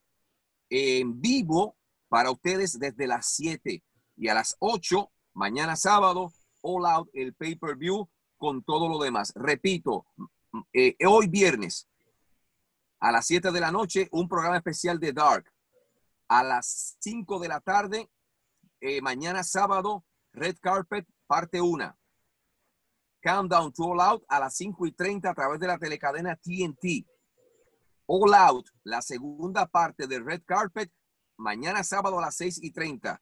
en vivo para ustedes desde las 7 y a las 8, mañana sábado, All Out, el pay-per-view con todo lo demás. Repito, eh, hoy viernes a las 7 de la noche, un programa especial de Dark. A las 5 de la tarde, eh, mañana sábado, Red Carpet, parte 1. Countdown to All Out a las 5 y 30 a través de la telecadena TNT. All Out, la segunda parte de Red Carpet, mañana sábado a las 6 y 30.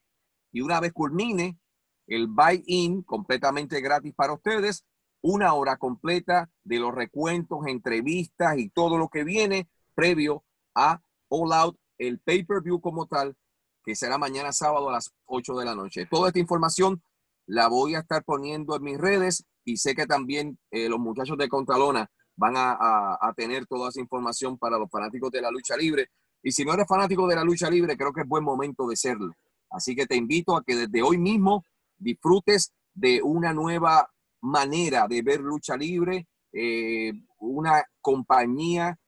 Y una vez culmine el buy-in completamente gratis para ustedes, una hora completa de los recuentos, entrevistas y todo lo que viene previo a All Out, el pay-per-view como tal, que será mañana sábado a las 8 de la noche. Toda esta información la voy a estar poniendo en mis redes y sé que también eh, los muchachos de Contralona van a, tener toda esa información para los fanáticos de la lucha libre. Y si no eres fanático de la lucha libre, creo que es buen momento de serlo. Así que te invito a que desde hoy mismo disfrutes de una nueva manera de ver lucha libre, eh, una compañía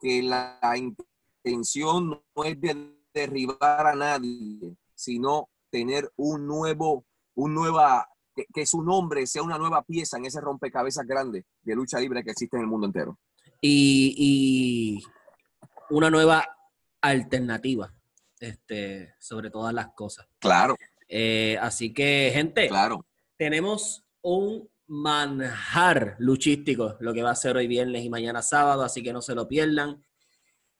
que la intención no es de derribar a nadie, sino tener un nuevo, un nueva, que, que su nombre sea una nueva pieza en ese rompecabezas grande de lucha libre que existe en el mundo entero. Y, y una nueva alternativa este, sobre todas las cosas. Claro, Eh, así que, gente, claro. tenemos un manjar luchístico, lo que va a ser hoy viernes y mañana sábado, así que no se lo pierdan.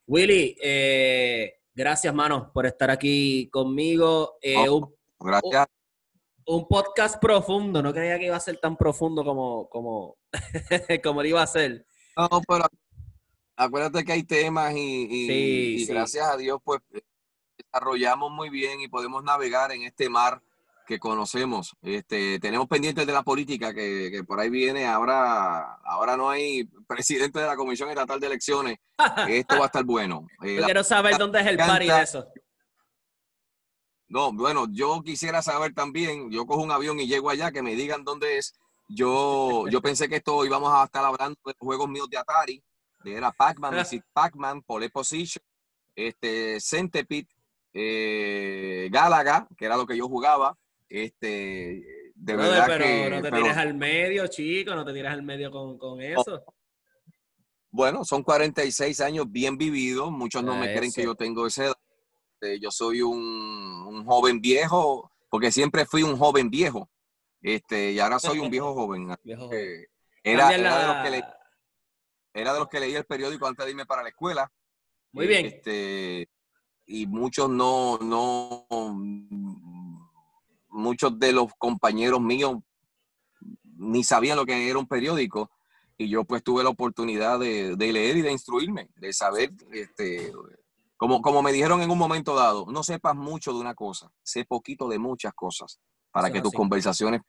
Willy, eh, gracias, mano, por estar aquí conmigo. Eh, un, Gracias. un podcast profundo, no creía que iba a ser tan profundo como, como, como lo iba a ser. No, pero acuérdate que hay temas y, y- Sí, y sí. gracias a Dios, pues desarrollamos muy bien y podemos navegar en este mar que conocemos. Este, tenemos pendientes de la política que, que por ahí viene. Ahora, ahora no hay presidente de la Comisión Estatal de Elecciones. Esto va a estar bueno. Eh, Yo quiero saber dónde es el party de eso. No, bueno, yo quisiera saber también, yo cojo un avión y llego allá, que me digan dónde es. Yo, yo pensé que esto íbamos a estar hablando de juegos míos de Atari, de era Pac-Man, Pac-Man, Pole Position, este, Centipede, eh, Galaga, que era lo que yo jugaba. Este, de verdad pero que. no te pero- tires al medio, chico, no te tires al medio con, con eso. Bueno, son 46 años bien vividos. Muchos no me creen que yo tengo esa edad. Eh, Yo soy un, un joven viejo, porque siempre fui un joven viejo. Este, y ahora soy un viejo joven. Viejo. Era, de los que le- era de los que leía el periódico antes de irme para la escuela. Muy bien. Este, y muchos no, no, muchos de los compañeros míos ni sabían lo que era un periódico. Y yo pues tuve la oportunidad de, de leer y de instruirme, de saber, este, como, como me dijeron en un momento dado, no sepas mucho de una cosa, sé poquito de muchas cosas, para Eso que tus así. conversaciones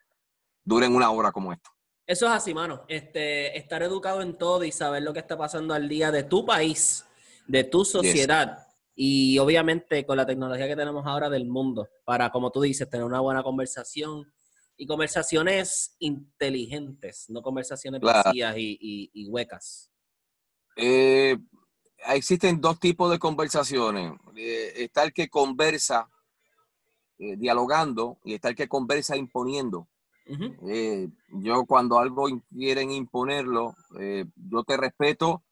duren una hora como esta. Eso es así, mano. Este, estar educado en todo y saber lo que está pasando al día de tu país, de tu sociedad y obviamente con la tecnología que tenemos ahora del mundo para, como tú dices, tener una buena conversación y conversaciones inteligentes, no conversaciones Claro. vacías y, y- y huecas. Eh, existen dos tipos de conversaciones. Eh, está el que conversa eh, dialogando y está el que conversa imponiendo. Eh, yo cuando algo quieren imponerlo, yo te respeto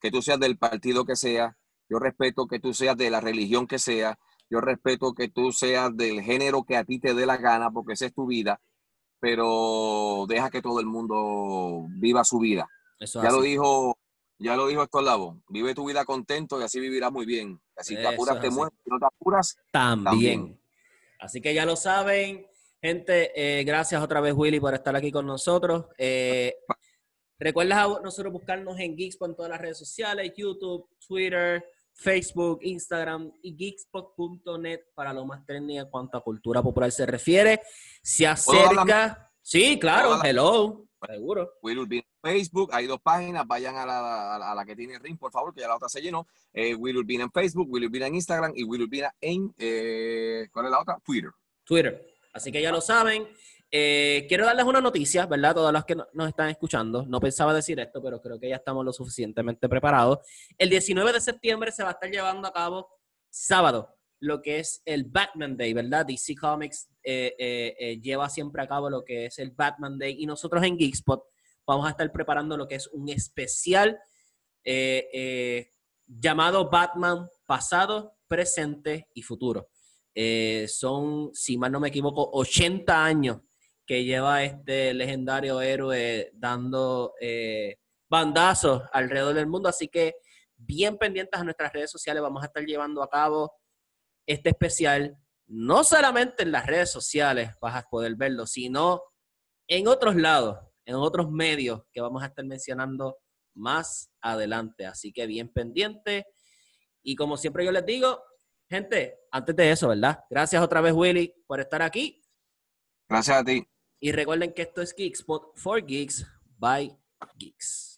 que tú seas del partido que sea, yo respeto que tú seas de la religión que sea, yo respeto que tú seas del género que a ti te dé la gana, porque esa es tu vida, pero deja que todo el mundo viva su vida. Eso es Ya lo dijo, ya lo dijo Héctor Lavo, vive tu vida contento y así vivirás muy bien. Si te apuras, te así. mueres, si no te apuras, También. También. Así que ya lo saben, gente. eh, gracias otra vez, Willy, por estar aquí con nosotros. Eh, recuerda a nosotros buscarnos en Geekspot en todas las redes sociales, YouTube, Twitter, Facebook, Instagram y geekspot.net para lo más técnico en cuanto a cultura popular se refiere. Se ¿Puedo dar acerca. Sí, claro, ¿Puedo dar la- hello. Seguro. Will Facebook, hay dos páginas, vayan a la, a la- que tiene Ring, por favor, que ya la otra se llenó. Eh, Will Urbina en Facebook, Will Urbina en Instagram y Will Urbina en, eh, ¿cuál es la otra? Twitter. Twitter. Así que ya lo saben. Eh, quiero darles una noticia, ¿verdad? Todos los que no- nos están escuchando. No pensaba decir esto, pero creo que ya estamos lo suficientemente preparados. El 19 de septiembre se va a estar llevando a cabo sábado, lo que es el Batman Day, ¿verdad? DC Comics eh, eh, eh, lleva siempre a cabo lo que es el Batman Day y nosotros en Geekspot vamos a estar preparando lo que es un especial eh, eh, llamado Batman pasado, presente y futuro. Eh, son, si mal no me equivoco, 80 años que lleva este legendario héroe dando bandazos alrededor del mundo. Así que bien pendientes a nuestras redes sociales, vamos a estar llevando a cabo este especial. No solamente en las redes sociales vas a poder verlo, sino en otros lados, en otros medios que vamos a estar mencionando más adelante. Así que bien pendiente. Y como siempre yo les digo, gente, antes de eso, ¿verdad? Gracias otra vez, Willy, por estar aquí. Gracias a ti. Y recuerden que esto es Geekspot for Geeks by Geeks.